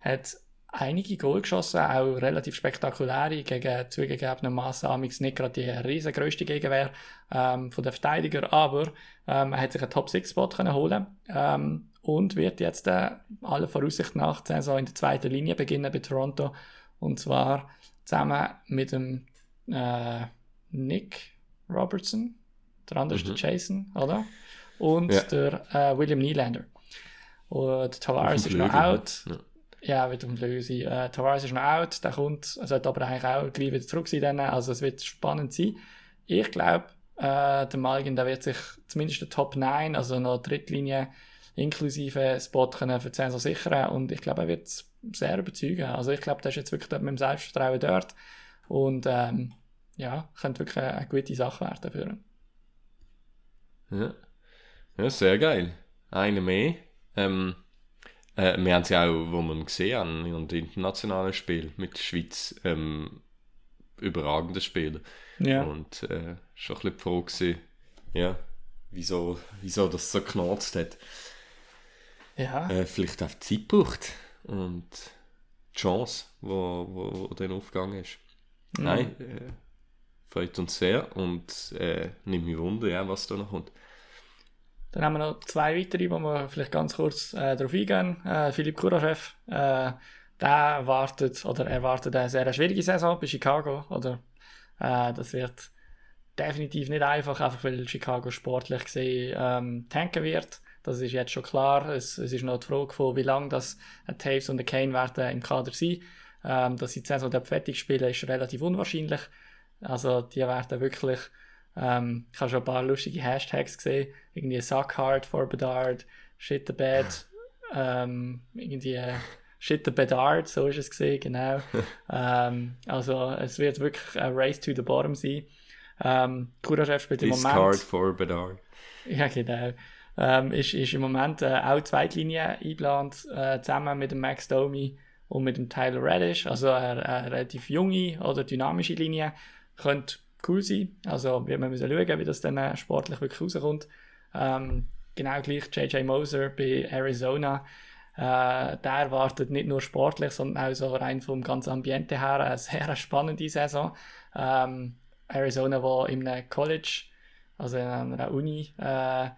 hat einige Goal geschossen, auch relativ spektakuläre, gegen zugegebenermaßen nicht gerade die riesengrößte Gegenwehr ähm, von den Verteidigern, aber ähm, er hat sich einen Top-6-Spot holen ähm, und wird jetzt äh, aller Voraussicht nach Saison in der zweiten Linie beginnen bei Toronto und zwar zusammen mit dem äh, Nick Robertson, der andere mhm. ist der Jason, oder? Und ja. der äh, William Nylander. Und Tavares ist noch out. Ja. Ja, wird Flügel sein. Äh, Tavares ist noch out, der kommt, sollte aber eigentlich auch gleich wieder zurück sein. Also es wird spannend sein. Ich glaube, äh, der Malgin, der wird sich zumindest der Top 9, also noch Drittlinie inklusive Spot können für die Saison sichern und ich glaube, er wird sehr überzeugen. Also ich glaube, der ist jetzt wirklich mit dem Selbstvertrauen dort und ähm, ja, könnte wirklich eine, eine gute Sache werden für ihn. Ja. ja, sehr geil. Eine mehr. Ähm, äh, wir haben es ja auch, wo wir gesehen haben, in den internationalen Spielen mit der Schweiz, ähm, überragende Spieler. Ja. Und äh, schon ein bisschen froh gewesen, ja, wieso, wieso das so knarzt hat. Ja. Äh, vielleicht auch Zeit braucht und die Chance, wo, wo, wo dann aufgegangen ist. Mhm. Nein, äh, freut uns sehr und äh, nimmt mich Wunder, ja, was da noch kommt. Dann haben wir noch zwei weitere, wo wir vielleicht ganz kurz äh, darauf eingehen. Äh, Philipp Kuraschew, äh, der wartet oder erwartet eine sehr schwierige Saison bei Chicago. Oder, äh, das wird definitiv nicht einfach, einfach weil Chicago sportlich gesehen ähm, tanken wird. Das ist jetzt schon klar. Es, es ist noch die Frage von, wie lange das Taves und Kane werden im Kader sein. Ähm, dass sie die Saison fertig spielen, ist relativ unwahrscheinlich. Also die werden wirklich ähm, ich habe schon ein paar lustige Hashtags gesehen. Irgendwie Suck Hard for Bedard, Shit the Bed, ähm, irgendwie äh, Shit the Bedard, so ist es gesehen, genau. ähm, also es wird wirklich ein Race to the Bottom sein. Ähm, Kurachev spielt im Moment... Discard for Bedard. Ja, genau. Ähm, ist, ist im Moment äh, auch Zweitlinie eingeplant, äh, zusammen mit dem Max Domi und mit dem Tyler Reddish. Also eine, eine relativ junge oder dynamische Linie. Könnte cool sein. Also wir müssen schauen, wie das dann äh, sportlich wirklich rauskommt. Ähm, genau gleich JJ Moser bei Arizona. Äh, der erwartet nicht nur sportlich, sondern auch so rein vom ganzen Ambiente her eine sehr spannende Saison. Ähm, Arizona, wo in einem College, also in einer Uni, äh,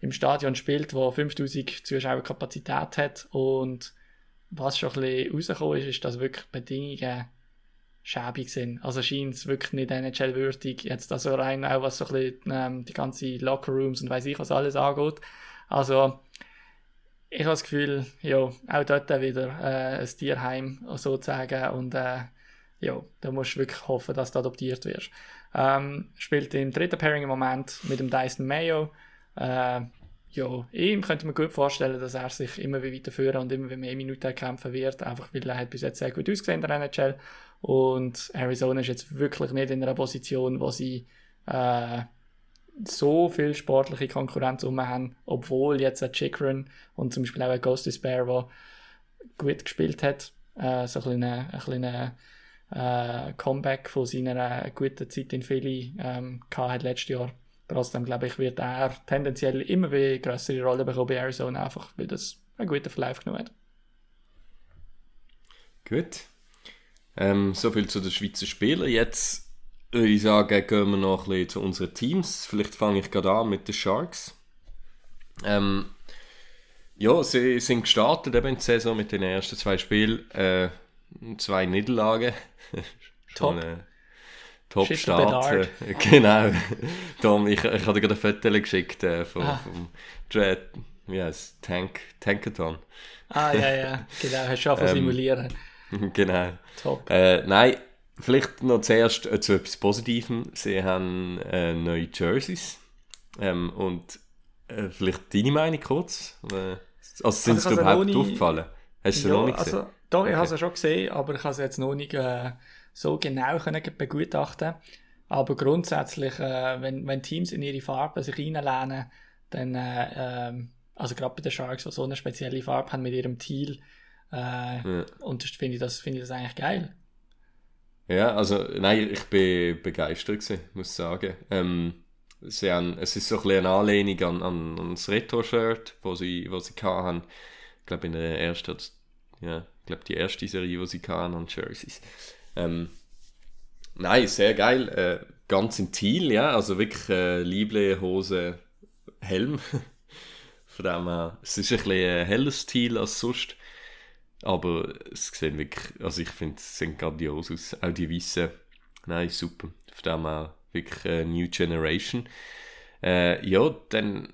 im Stadion spielt, wo 5000 Zuschauer Kapazität hat und was schon ein bisschen rausgekommen ist, ist, dass wirklich Bedingungen schäbig sind. Also scheint es wirklich nicht NHL-würdig. Jetzt also rein auch was so ein bisschen ähm, die ganze Locker-Rooms und weiß ich was alles angeht. Also ich habe das Gefühl, ja, auch dort wieder äh, ein Tierheim sozusagen und äh, ja, da musst du wirklich hoffen, dass du adoptiert wirst. Ähm, spielt im dritten Pairing im Moment mit dem Dyson Mayo. Äh, ja, ihm könnte man gut vorstellen, dass er sich immer wieder weiterführen und immer mehr Minuten kämpfen wird, einfach weil er hat bis jetzt sehr gut ausgesehen in der NHL und Arizona ist jetzt wirklich nicht in einer Position, wo sie äh, so viel sportliche Konkurrenz um haben, obwohl jetzt ein Chikrin und zum Beispiel auch ein Ghost Despair, der gut gespielt hat, äh, so ein kleiner, ein kleiner äh, Comeback von seiner guten Zeit in Philly ähm, hat letztes Jahr. Trotzdem glaube ich, wird er tendenziell immer wieder größere Rolle bekommen bei Arizona, einfach weil das einen guten Verlauf genommen hat. Gut. Ähm, so viel zu den Schweizer Spielern. Jetzt würde ich sagen, gehen wir noch ein bisschen zu unseren Teams. Vielleicht fange ich gerade an mit den Sharks. Ähm, ja, sie sind gestartet eben in der Saison mit den ersten zwei Spielen. Äh, zwei Niederlagen. Top. Äh, Top-Start. Genau. Tom, ich, ich habe dir gerade ein Foto geschickt äh, vom, ah. vom Dread, wie heißt Tank, Tankathon. Ah, ja, ja, genau, hast du schon ähm, simulieren. genau. Top. Äh, nein, vielleicht noch zuerst äh, zu etwas Positivem. Sie haben äh, neue Jerseys. Ähm, und äh, vielleicht deine Meinung kurz? Also sind also, sie dir überhaupt aufgefallen? Hast du ja, noch nicht gesehen? Also, doch, ich okay. habe sie schon gesehen, aber ich habe sie jetzt noch nicht äh, so genau können begutachten Aber grundsätzlich, äh, wenn, wenn Teams in ihre Farben sich reinlehnen, dann äh, ähm, also gerade bei den Sharks, die so eine spezielle Farbe haben mit ihrem Teal, äh, Ja. und finde ich, das, finde ich das eigentlich geil. Ja, also, nein, ich bin begeistert gewesen, muss ich sagen. Ähm, sie haben, es ist so ein bisschen eine Anlehnung an, an, an das Retro-Shirt, wo sie, wo sie hatten. Ich glaube, in der ersten, ja, ich glaube, die erste Serie, die sie hatten an Jerseys. Ähm, nein, sehr geil. Äh, ganz in Teal, ja, also wirklich äh, Liebling, Hose, Helm. Von dem her, es ist ein bisschen ein helles Teal als sonst. Aber es sieht wirklich, also ich finde, es sieht grandios aus. Auch die Weißen, nein, super. Von dem her wirklich äh, New Generation. Äh, ja, dann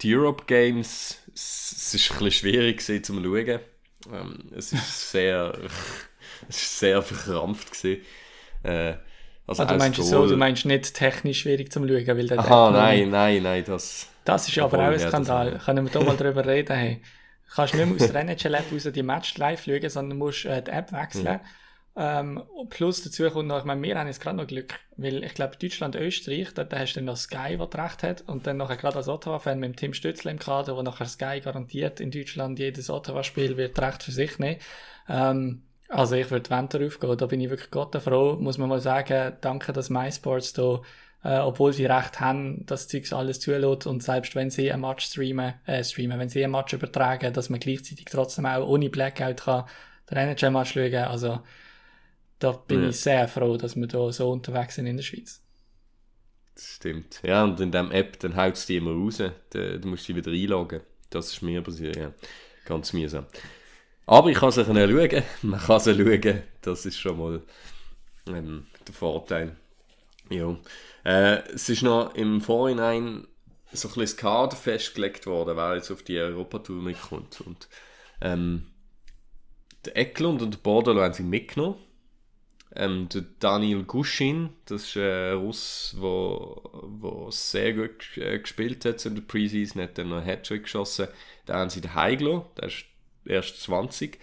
die Europe Games, es, ist ein bisschen schwierig zum schauen. Ähm, es ist sehr, es ist sehr verkrampft gewesen. Äh, also Ah, du meinst das es so, Goal- du meinst nicht technisch schwierig zum Schauen, weil der Aha, nein, nein, nein, das... Das ist aber auch ein das- Skandal. Können wir da mal drüber reden? Hey. Du kannst nicht mehr aus der NHL-App raus die Match live schauen, sondern musst äh, die App wechseln. Ähm, und plus dazu kommt noch, ich meine, wir haben jetzt gerade noch Glück, weil ich glaube, Deutschland, Österreich, dort hast du dann noch Sky, der recht hat, und dann nachher gerade als Ottawa-Fan mit dem Tim Stützle im Kader, wo nachher Sky garantiert in Deutschland jedes Ottawa-Spiel wird recht für sich nehmen. Ähm, also ich würde Wend darauf gehen, da bin ich wirklich Gott froh, muss man mal sagen, danke, dass MySports da äh, obwohl sie recht haben, dass Zeugs alles zulässt und selbst wenn sie ein Match streamen, äh, streamen, wenn sie ein Match übertragen, dass man gleichzeitig trotzdem auch ohne Blackout kann den NHL-Match schauen. Also da bin Ja. ich sehr froh, dass wir da so unterwegs sind in der Schweiz. Das stimmt. Ja, und in dem App, dann haut es die immer raus. Da, du musst dich wieder einloggen. Das ist mir passiert, ja. Ganz mühsam. Aber ich kann sie schauen. Man kann sie schauen. Das ist schon mal ähm, der Vorteil. Ja. Äh, es ist noch im Vorhinein so ein bisschen das Kader festgelegt worden, wer jetzt auf die Europatour mitkommt. Und ähm, der Eklund und der Bordello haben sie mitgenommen. Ähm, der Daniel Guschin, das ist ein Russ, der sehr gut äh, gespielt hat in der Preseason, hat dann noch einen Hattrick geschossen. Da haben sie den Heiglo, der ist erst 20.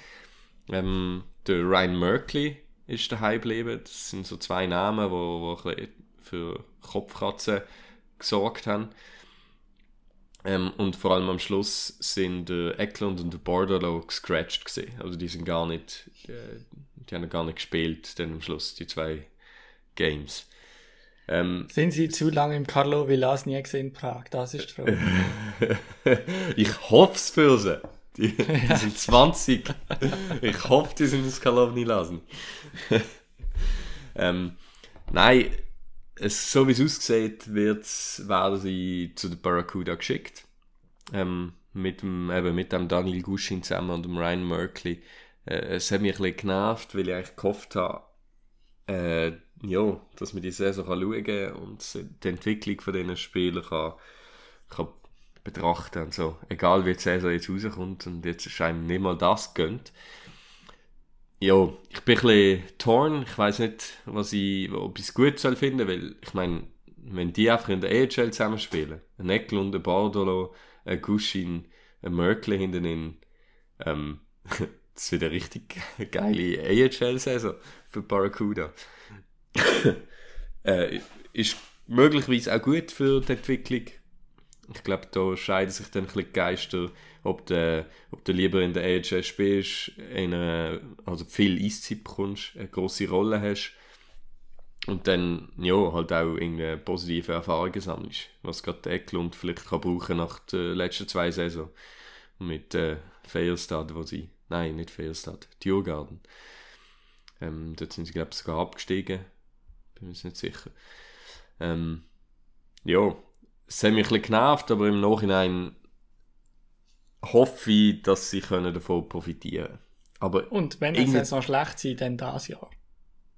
Ähm, der Ryan Merkley ist daheim geblieben. Das sind so zwei Namen, die wo, wo für Kopfkratzen gesorgt haben. Ähm, und vor allem am Schluss sind der Eklund und der Bordello gescratcht gewesen. Also die sind gar nicht, äh, die haben gar nicht gespielt, dann am Schluss, die zwei Games. Ähm, Sind sie zu lange im Carlo Villas nie gesehen in Prag? Das ist die Frage. ich hoffe es für sie. Die, die sind 20. Ich hoffe, die sind ins Kalovni lassen. ähm, nein, es, so wie es aussieht, wird's, werden sie zu der Barracuda geschickt. Ähm, mit, dem, eben mit dem Daniel Guschin zusammen und dem Ryan Merkley. Äh, es hat mich ein bisschen genervt, weil ich eigentlich gehofft habe, äh, ja, dass man die Saison kann schauen kann und die Entwicklung von diesen Spielern kann, kann betrachten und so. Egal wie die Saison jetzt rauskommt und jetzt ist einem nicht mal das gönnt. Ja, ich bin ein bisschen torn. Ich weiß nicht, was ich, ob ich es gut soll finden, weil ich meine, wenn die einfach in der AHL zusammenspielen, ein Eklund, ein Bardolo, ein Guschin, ein Merkley hinten in, ähm, das wird eine richtig geile AHL-Saison für Barracuda. äh, ist möglicherweise auch gut für die Entwicklung. Ich glaube, da scheiden sich dann ein bisschen die Geister, ob du, ob lieber in der AHL spielst, in einer, also viel Eiszeit bekommst, eine grosse Rolle hast und dann ja, halt auch irgendwie positive Erfahrungen sammelst, was gerade Eklund vielleicht kann brauchen nach den letzten zwei Saison mit äh, Feierstad, wo sie, nein, nicht Feierstad, Djurgarden. Ähm, dort sind sie, glaube ich, sogar abgestiegen. Bin mir nicht sicher. Ähm, ja, es hat mich ein bisschen genervt, aber im Nachhinein hoffe ich, dass sie können davon profitieren können. Aber Und wenn es jetzt noch schlecht sein, dann das Jahr.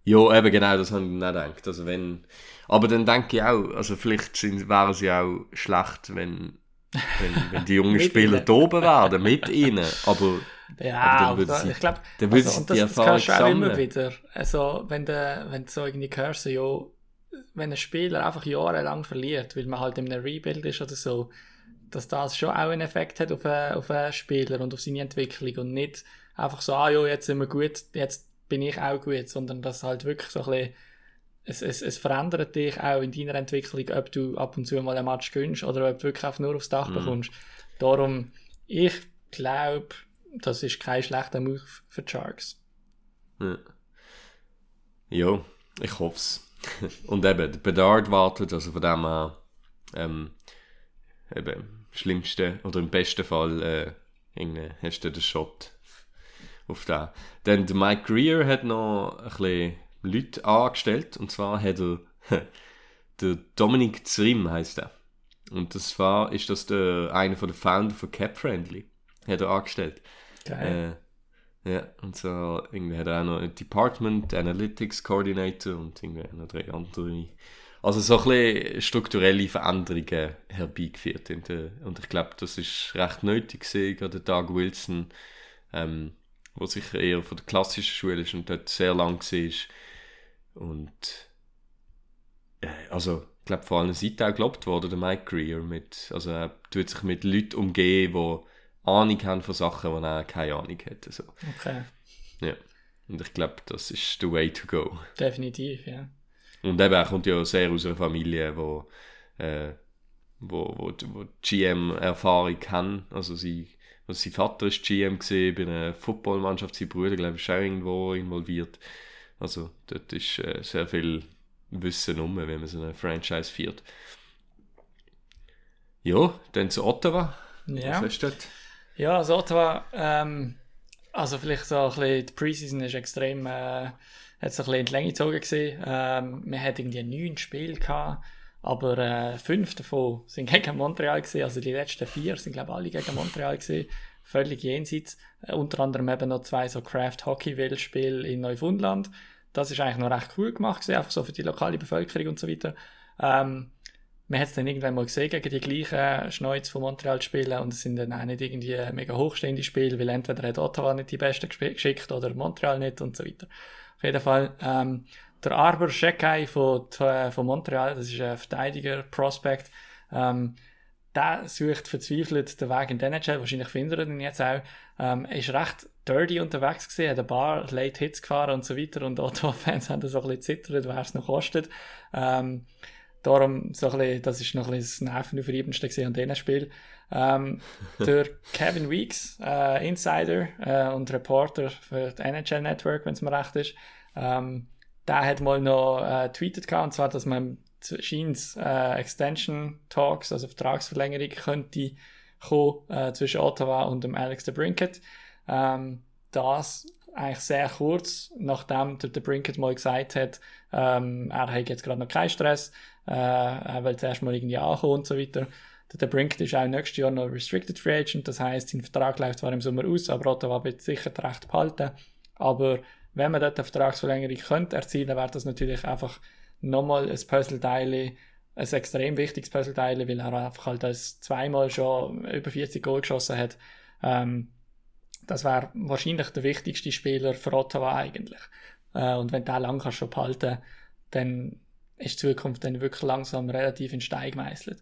ja, eben genau, das habe ich nicht gedacht. Also wenn, aber dann denke ich auch, also vielleicht sind, wären sie auch schlecht, wenn, wenn, wenn die jungen Spieler da oben wären, mit ihnen. Aber Ja, Aber dann würden da, sie- ich glaube, also, und die das, das Erfahrung kannst du auch immer sammeln. wieder. Also, wenn du, wenn du so irgendwie hörst, so, ja, wenn ein Spieler einfach jahrelang verliert, weil man halt in einem Rebuild ist oder so, dass das schon auch einen Effekt hat auf einen, auf einen Spieler und auf seine Entwicklung und nicht einfach so, ah ja, jetzt sind wir gut, jetzt bin ich auch gut, sondern dass halt wirklich so ein bisschen, es, es, es verändert dich auch in deiner Entwicklung, ob du ab und zu mal ein Match gönnst oder ob du wirklich einfach nur aufs Dach Mhm. bekommst. Darum, ich glaube, das ist kein schlechter Move für die Sharks. Ja, ja ich hoffe es. Und eben, der Bedard wartet, also von dem her, ähm, eben, im schlimmsten oder im besten Fall, äh, irgendwie hast du den Shot auf den. Dann der Mike Greer hat noch ein bisschen Leute angestellt, und zwar hat er, der Dominik Zrim heißt er. Und das war, ist das der, einer von den Founder von Cap Friendly, hat er angestellt. Geil. Äh, ja, und so irgendwie hat er auch noch ein Department Analytics Coordinator und irgendwie noch drei andere. Also so ein bisschen strukturelle Veränderungen herbeigeführt. Der, und ich glaube, das ist recht nötig gewesen, gerade Doug Wilson, ähm, wo sicher eher von der klassischen Schule ist und dort sehr lang war. Und äh, also ich glaube vor allem Seite auch gelobt worden, der Mike Greer, mit, also er tut sich mit Leuten umgehen, die Ahnung haben von Sachen, die er keine Ahnung hat. Also. Okay. Ja. Und ich glaube, das ist the way to go. Definitiv, ja. Und eben, er kommt ja sehr aus einer Familie, wo, äh, wo, wo, wo GM-Erfahrung haben. Also sie, also sein Vater ist GM gesehen bei einer Footballmannschaft, sein Bruder, glaube ich, ist auch irgendwo involviert. Also dort ist äh, sehr viel Wissen um, wenn man so eine Franchise führt. Ja, dann zu Ottawa. Ja. Was hast du dort? Ja, also Ottawa, ähm, also vielleicht so ein bisschen, die Preseason ist extrem, äh, hat so ein bisschen in die Länge gezogen gewesen. Ähm, wir hatten irgendwie neun Spiele gehabt, aber äh, fünf davon sind gegen Montreal gewesen, also die letzten vier sind glaube ich alle gegen Montreal gewesen. Völlig jenseits. Äh, unter anderem eben noch zwei so Craft Hockey Spiele in Neufundland. Das ist eigentlich noch recht cool gemacht gewesen, einfach so für die lokale Bevölkerung und so weiter. Ähm, man hat es dann irgendwann mal gesehen, gegen die gleichen Schneuz von Montreal zu spielen und es sind dann auch nicht irgendwie mega hochstehende Spiele, weil entweder hat Ottawa nicht die besten geschickt oder Montreal nicht und so weiter. Auf jeden Fall, ähm, der Arbor Shekai von, äh, von Montreal, das ist ein Verteidiger, Prospect, ähm, der sucht verzweifelt den Weg in den NHL, wahrscheinlich findet er ihn jetzt auch. Ähm, er ist recht dirty unterwegs gewesen, hat ein paar Late Hits gefahren und so weiter und Ottawa-Fans haben das auch ein bisschen zittert, wer es noch kostet. Ähm, darum, so ein bisschen, das ist noch ein bisschen das Nervenaufreibendste an diesem Spiel. Ähm, der Kevin Weeks, äh, Insider äh, und Reporter für das NHL Network, wenn es mir recht ist, ähm, der hat mal noch äh, tweetet gehabt, und zwar, dass man scheint äh, Extension Talks, also Vertragsverlängerung, könnte kommen äh, zwischen Ottawa und dem Alex de Brinket. Ähm, das eigentlich sehr kurz, nachdem der, der Brinket mal gesagt hat, ähm, er hat jetzt gerade noch keinen Stress, äh, will zuerst mal irgendwie ankommen und so weiter. Der, Brinket ist auch nächstes Jahr noch Restricted Free Agent, das heißt, sein Vertrag läuft zwar im Sommer aus, aber Ottawa wird sicher das Recht behalten. Aber wenn man dort eine Vertragsverlängerung könnte erzielen, wäre das natürlich einfach nochmal ein Puzzleteil, ein extrem wichtiges Puzzleteil, weil er einfach halt als zweimal schon über 40 Goal geschossen hat. Ähm, das wäre wahrscheinlich der wichtigste Spieler für Ottawa eigentlich. Äh, und wenn der lang kannst schon behalten, dann ist die Zukunft dann wirklich langsam relativ in Stein gemeißelt.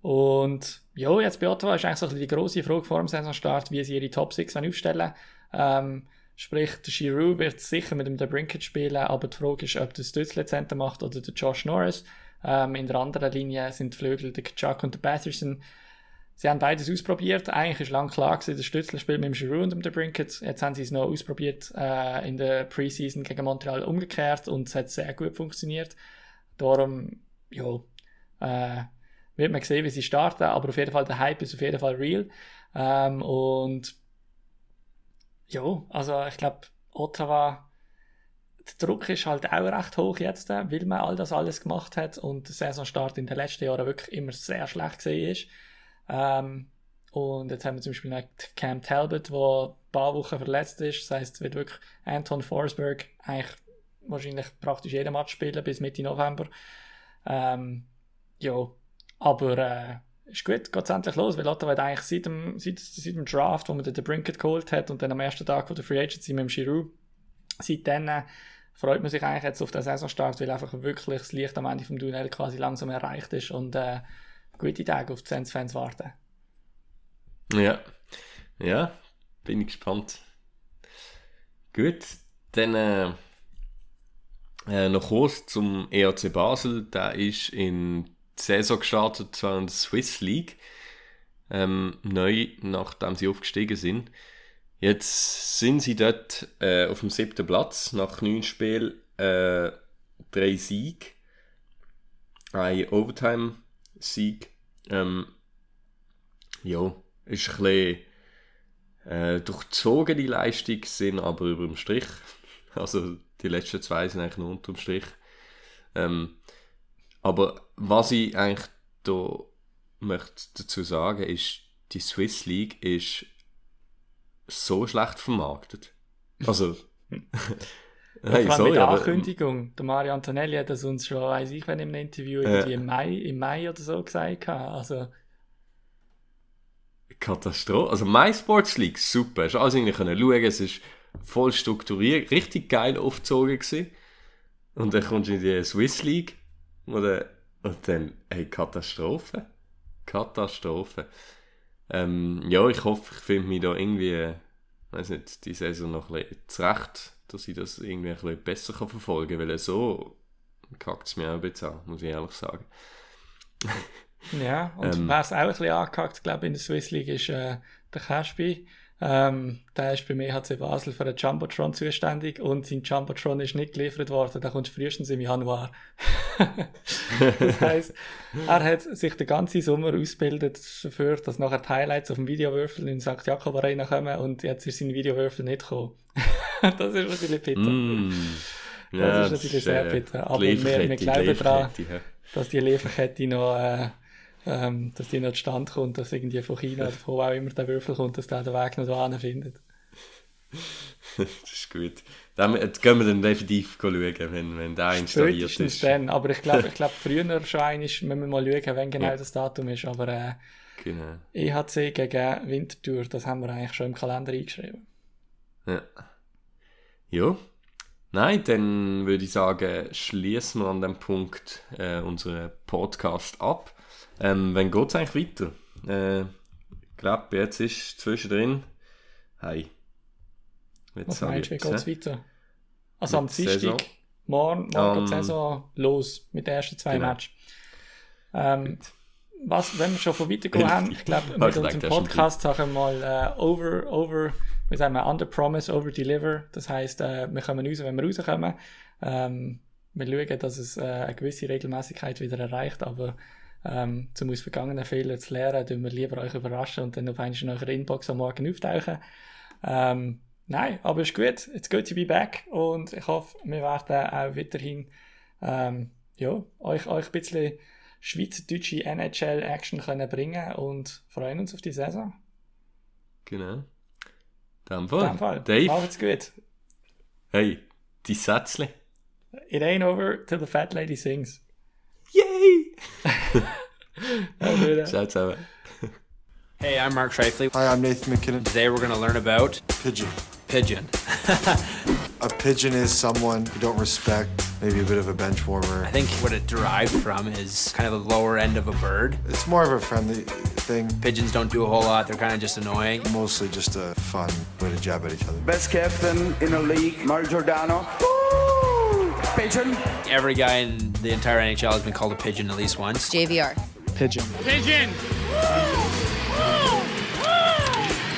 Und ja, jetzt bei Ottawa ist eigentlich so die grosse Frage vor dem Saisonstart, wie sie ihre Top 6 aufstellen ähm, Sprich, der Giroux wird sicher mit dem der Brinkett spielen, aber die Frage ist, ob der Stützle Center macht oder der Josh Norris. Ähm, in der anderen Linie sind die Flügel der Chuck und der Patterson. Sie haben beides ausprobiert. Eigentlich ist lang klar gewesen, der Stützle spielt mit dem Giroux und dem der Brinkett. Jetzt haben sie es noch ausprobiert äh, in der Preseason gegen Montreal umgekehrt und es hat sehr gut funktioniert. Darum, ja, äh, wird man sehen, wie sie starten, aber auf jeden Fall der Hype ist auf jeden Fall real. Ähm, und ja, also ich glaube, Ottawa, der Druck ist halt auch recht hoch jetzt, weil man all das alles gemacht hat und der Saisonstart in den letzten Jahren wirklich immer sehr schlecht gesehen ist. Ähm, und jetzt haben wir zum Beispiel noch Cam Talbot, der ein paar Wochen verletzt ist. Das heißt, wird wirklich Anton Forsberg eigentlich wahrscheinlich praktisch jeden Match spielen bis Mitte November. Ähm, ja, aber äh, ist gut, geht es endlich los, weil Ottawa hat eigentlich seit dem, seit, seit dem Draft, wo man den Brinket geholt hat und dann am ersten Tag von der Free Agency mit dem Giroux, seitdem äh, freut man sich eigentlich jetzt auf den Saisonstart, weil einfach wirklich das Licht am Ende vom Tunnel quasi langsam erreicht ist und äh, gute Tage auf die Fans warten. Ja, ja, bin ich gespannt. Gut, dann äh, äh, noch kurz zum ERC Basel. Der ist in die Saison gestartet, zwar in der Swiss League. ähm, neu, nachdem sie aufgestiegen sind. Jetzt sind sie dort äh, auf dem siebten Platz, nach neun Spielen, äh, drei Siege, ein Overtime-Sieg. Ähm, ja, ist ein bisschen äh, durchzogen die Leistung, sind aber über dem Strich. Also die letzten zwei sind eigentlich nur unter dem Strich. Ähm, aber was ich eigentlich da möchte dazu sagen, ist, die Swiss League ist so schlecht vermarktet. Also. hey, allem sorry, mit der Ankündigung. Der Mario Antonelli hat das uns schon, weiß ich, wenn im Interview äh, im, Mai, im Mai oder so gesagt. Also. Katastrophe. Also, My Sports League, super. Hast alles irgendwie können schauen. Es ist voll strukturiert, richtig geil aufgezogen gewesen. Und dann kommst du in die Swiss League. Oder, und dann, hey, Katastrophe. Katastrophe. Ähm, ja, ich hoffe, ich finde mich da irgendwie, weiß nicht, die Saison noch ein bisschen zurecht, dass ich das irgendwie ein bisschen besser kann verfolgen kann, weil so kackt es mir auch ein bisschen an, muss ich ehrlich sagen. ja, und ähm, wer es auch ein bisschen angehackt, glaube ich, in der Swiss League ist äh, der Caspi. Ähm, der ist bei HC Basel für den Jumbotron zuständig und sein Jumbotron ist nicht geliefert worden. Der kommt frühestens im Januar. das heisst, er hat sich den ganzen Sommer ausgebildet dafür, dass nachher die Highlights auf dem Videowürfel in St. Jakob Arena kommen und jetzt ist sein Videowürfel nicht gekommen. das ist natürlich bitter. Mm. Das ja, ist natürlich sehr äh, bitter. Aber wir, wir glauben daran, dass die Lieferkette noch äh, ähm, dass die noch zustande kommt, dass irgendwie von China oder von wo auch immer der Würfel kommt, dass der den Weg noch da findet. das ist gut. Dann gehen wir dann definitiv schauen, wenn, wenn der installiert Spätestens ist. dann, aber ich glaube, ich glaub, früher schon einmal müssen wir mal schauen, wenn genau ja. das Datum ist, aber äh, genau. EHC gegen Winterthur, das haben wir eigentlich schon im Kalender eingeschrieben. Ja. Ja. Nein, dann würde ich sagen, schließen wir an dem Punkt äh, unseren Podcast ab. Ähm, wann geht es eigentlich weiter? Äh, ich glaube, jetzt ist zwischendrin. Hey. Jetzt Was meinst du, wie geht es weiter? Also am Dienstag, morgen, morgen um, geht die Saison los mit den ersten zwei genau. Matches. Ähm, was, wenn wir schon von weitergehen haben, ich glaube, mit unserem Podcast sagen wir mal äh, over, over, wie sagen wir, under promise, over deliver. Das heisst, äh, wir kommen raus, wenn wir rauskommen. Ähm, wir schauen, dass es äh, eine gewisse Regelmäßigkeit wieder erreicht, aber ähm, um aus vergangenen Fehlern zu lernen, tun wir lieber euch überraschen und dann auf einmal in eurer Inbox am Morgen auftauchen. Ähm, nein, aber ist gut. It's good to be back und ich hoffe, wir werden auch weiterhin ähm, ja, euch, euch ein bisschen schweizerdeutsche NHL-Action können bringen und freuen uns auf die Saison. Genau. Dem Fall. Fall. Dave. Macht's gut. Hey, die Sätzle. It ain't over till the fat lady sings. Yay! ciao, ciao. Hey, I'm Mark Shifley. Hi, I'm Nathan McKinnon. Today we're going to learn about pigeon. Pigeon. a pigeon is someone you don't respect, maybe a bit of a bench warmer. I think what it derived from is kind of the lower end of a bird. It's more of a friendly thing. Pigeons don't do a whole lot, they're kind of just annoying. Mostly just a fun way to jab at each other. Best captain in the league, Mario Giordano. Pigeon. Every guy in the entire NHL has been called a pigeon at least once. JVR. Pigeon. Pigeon.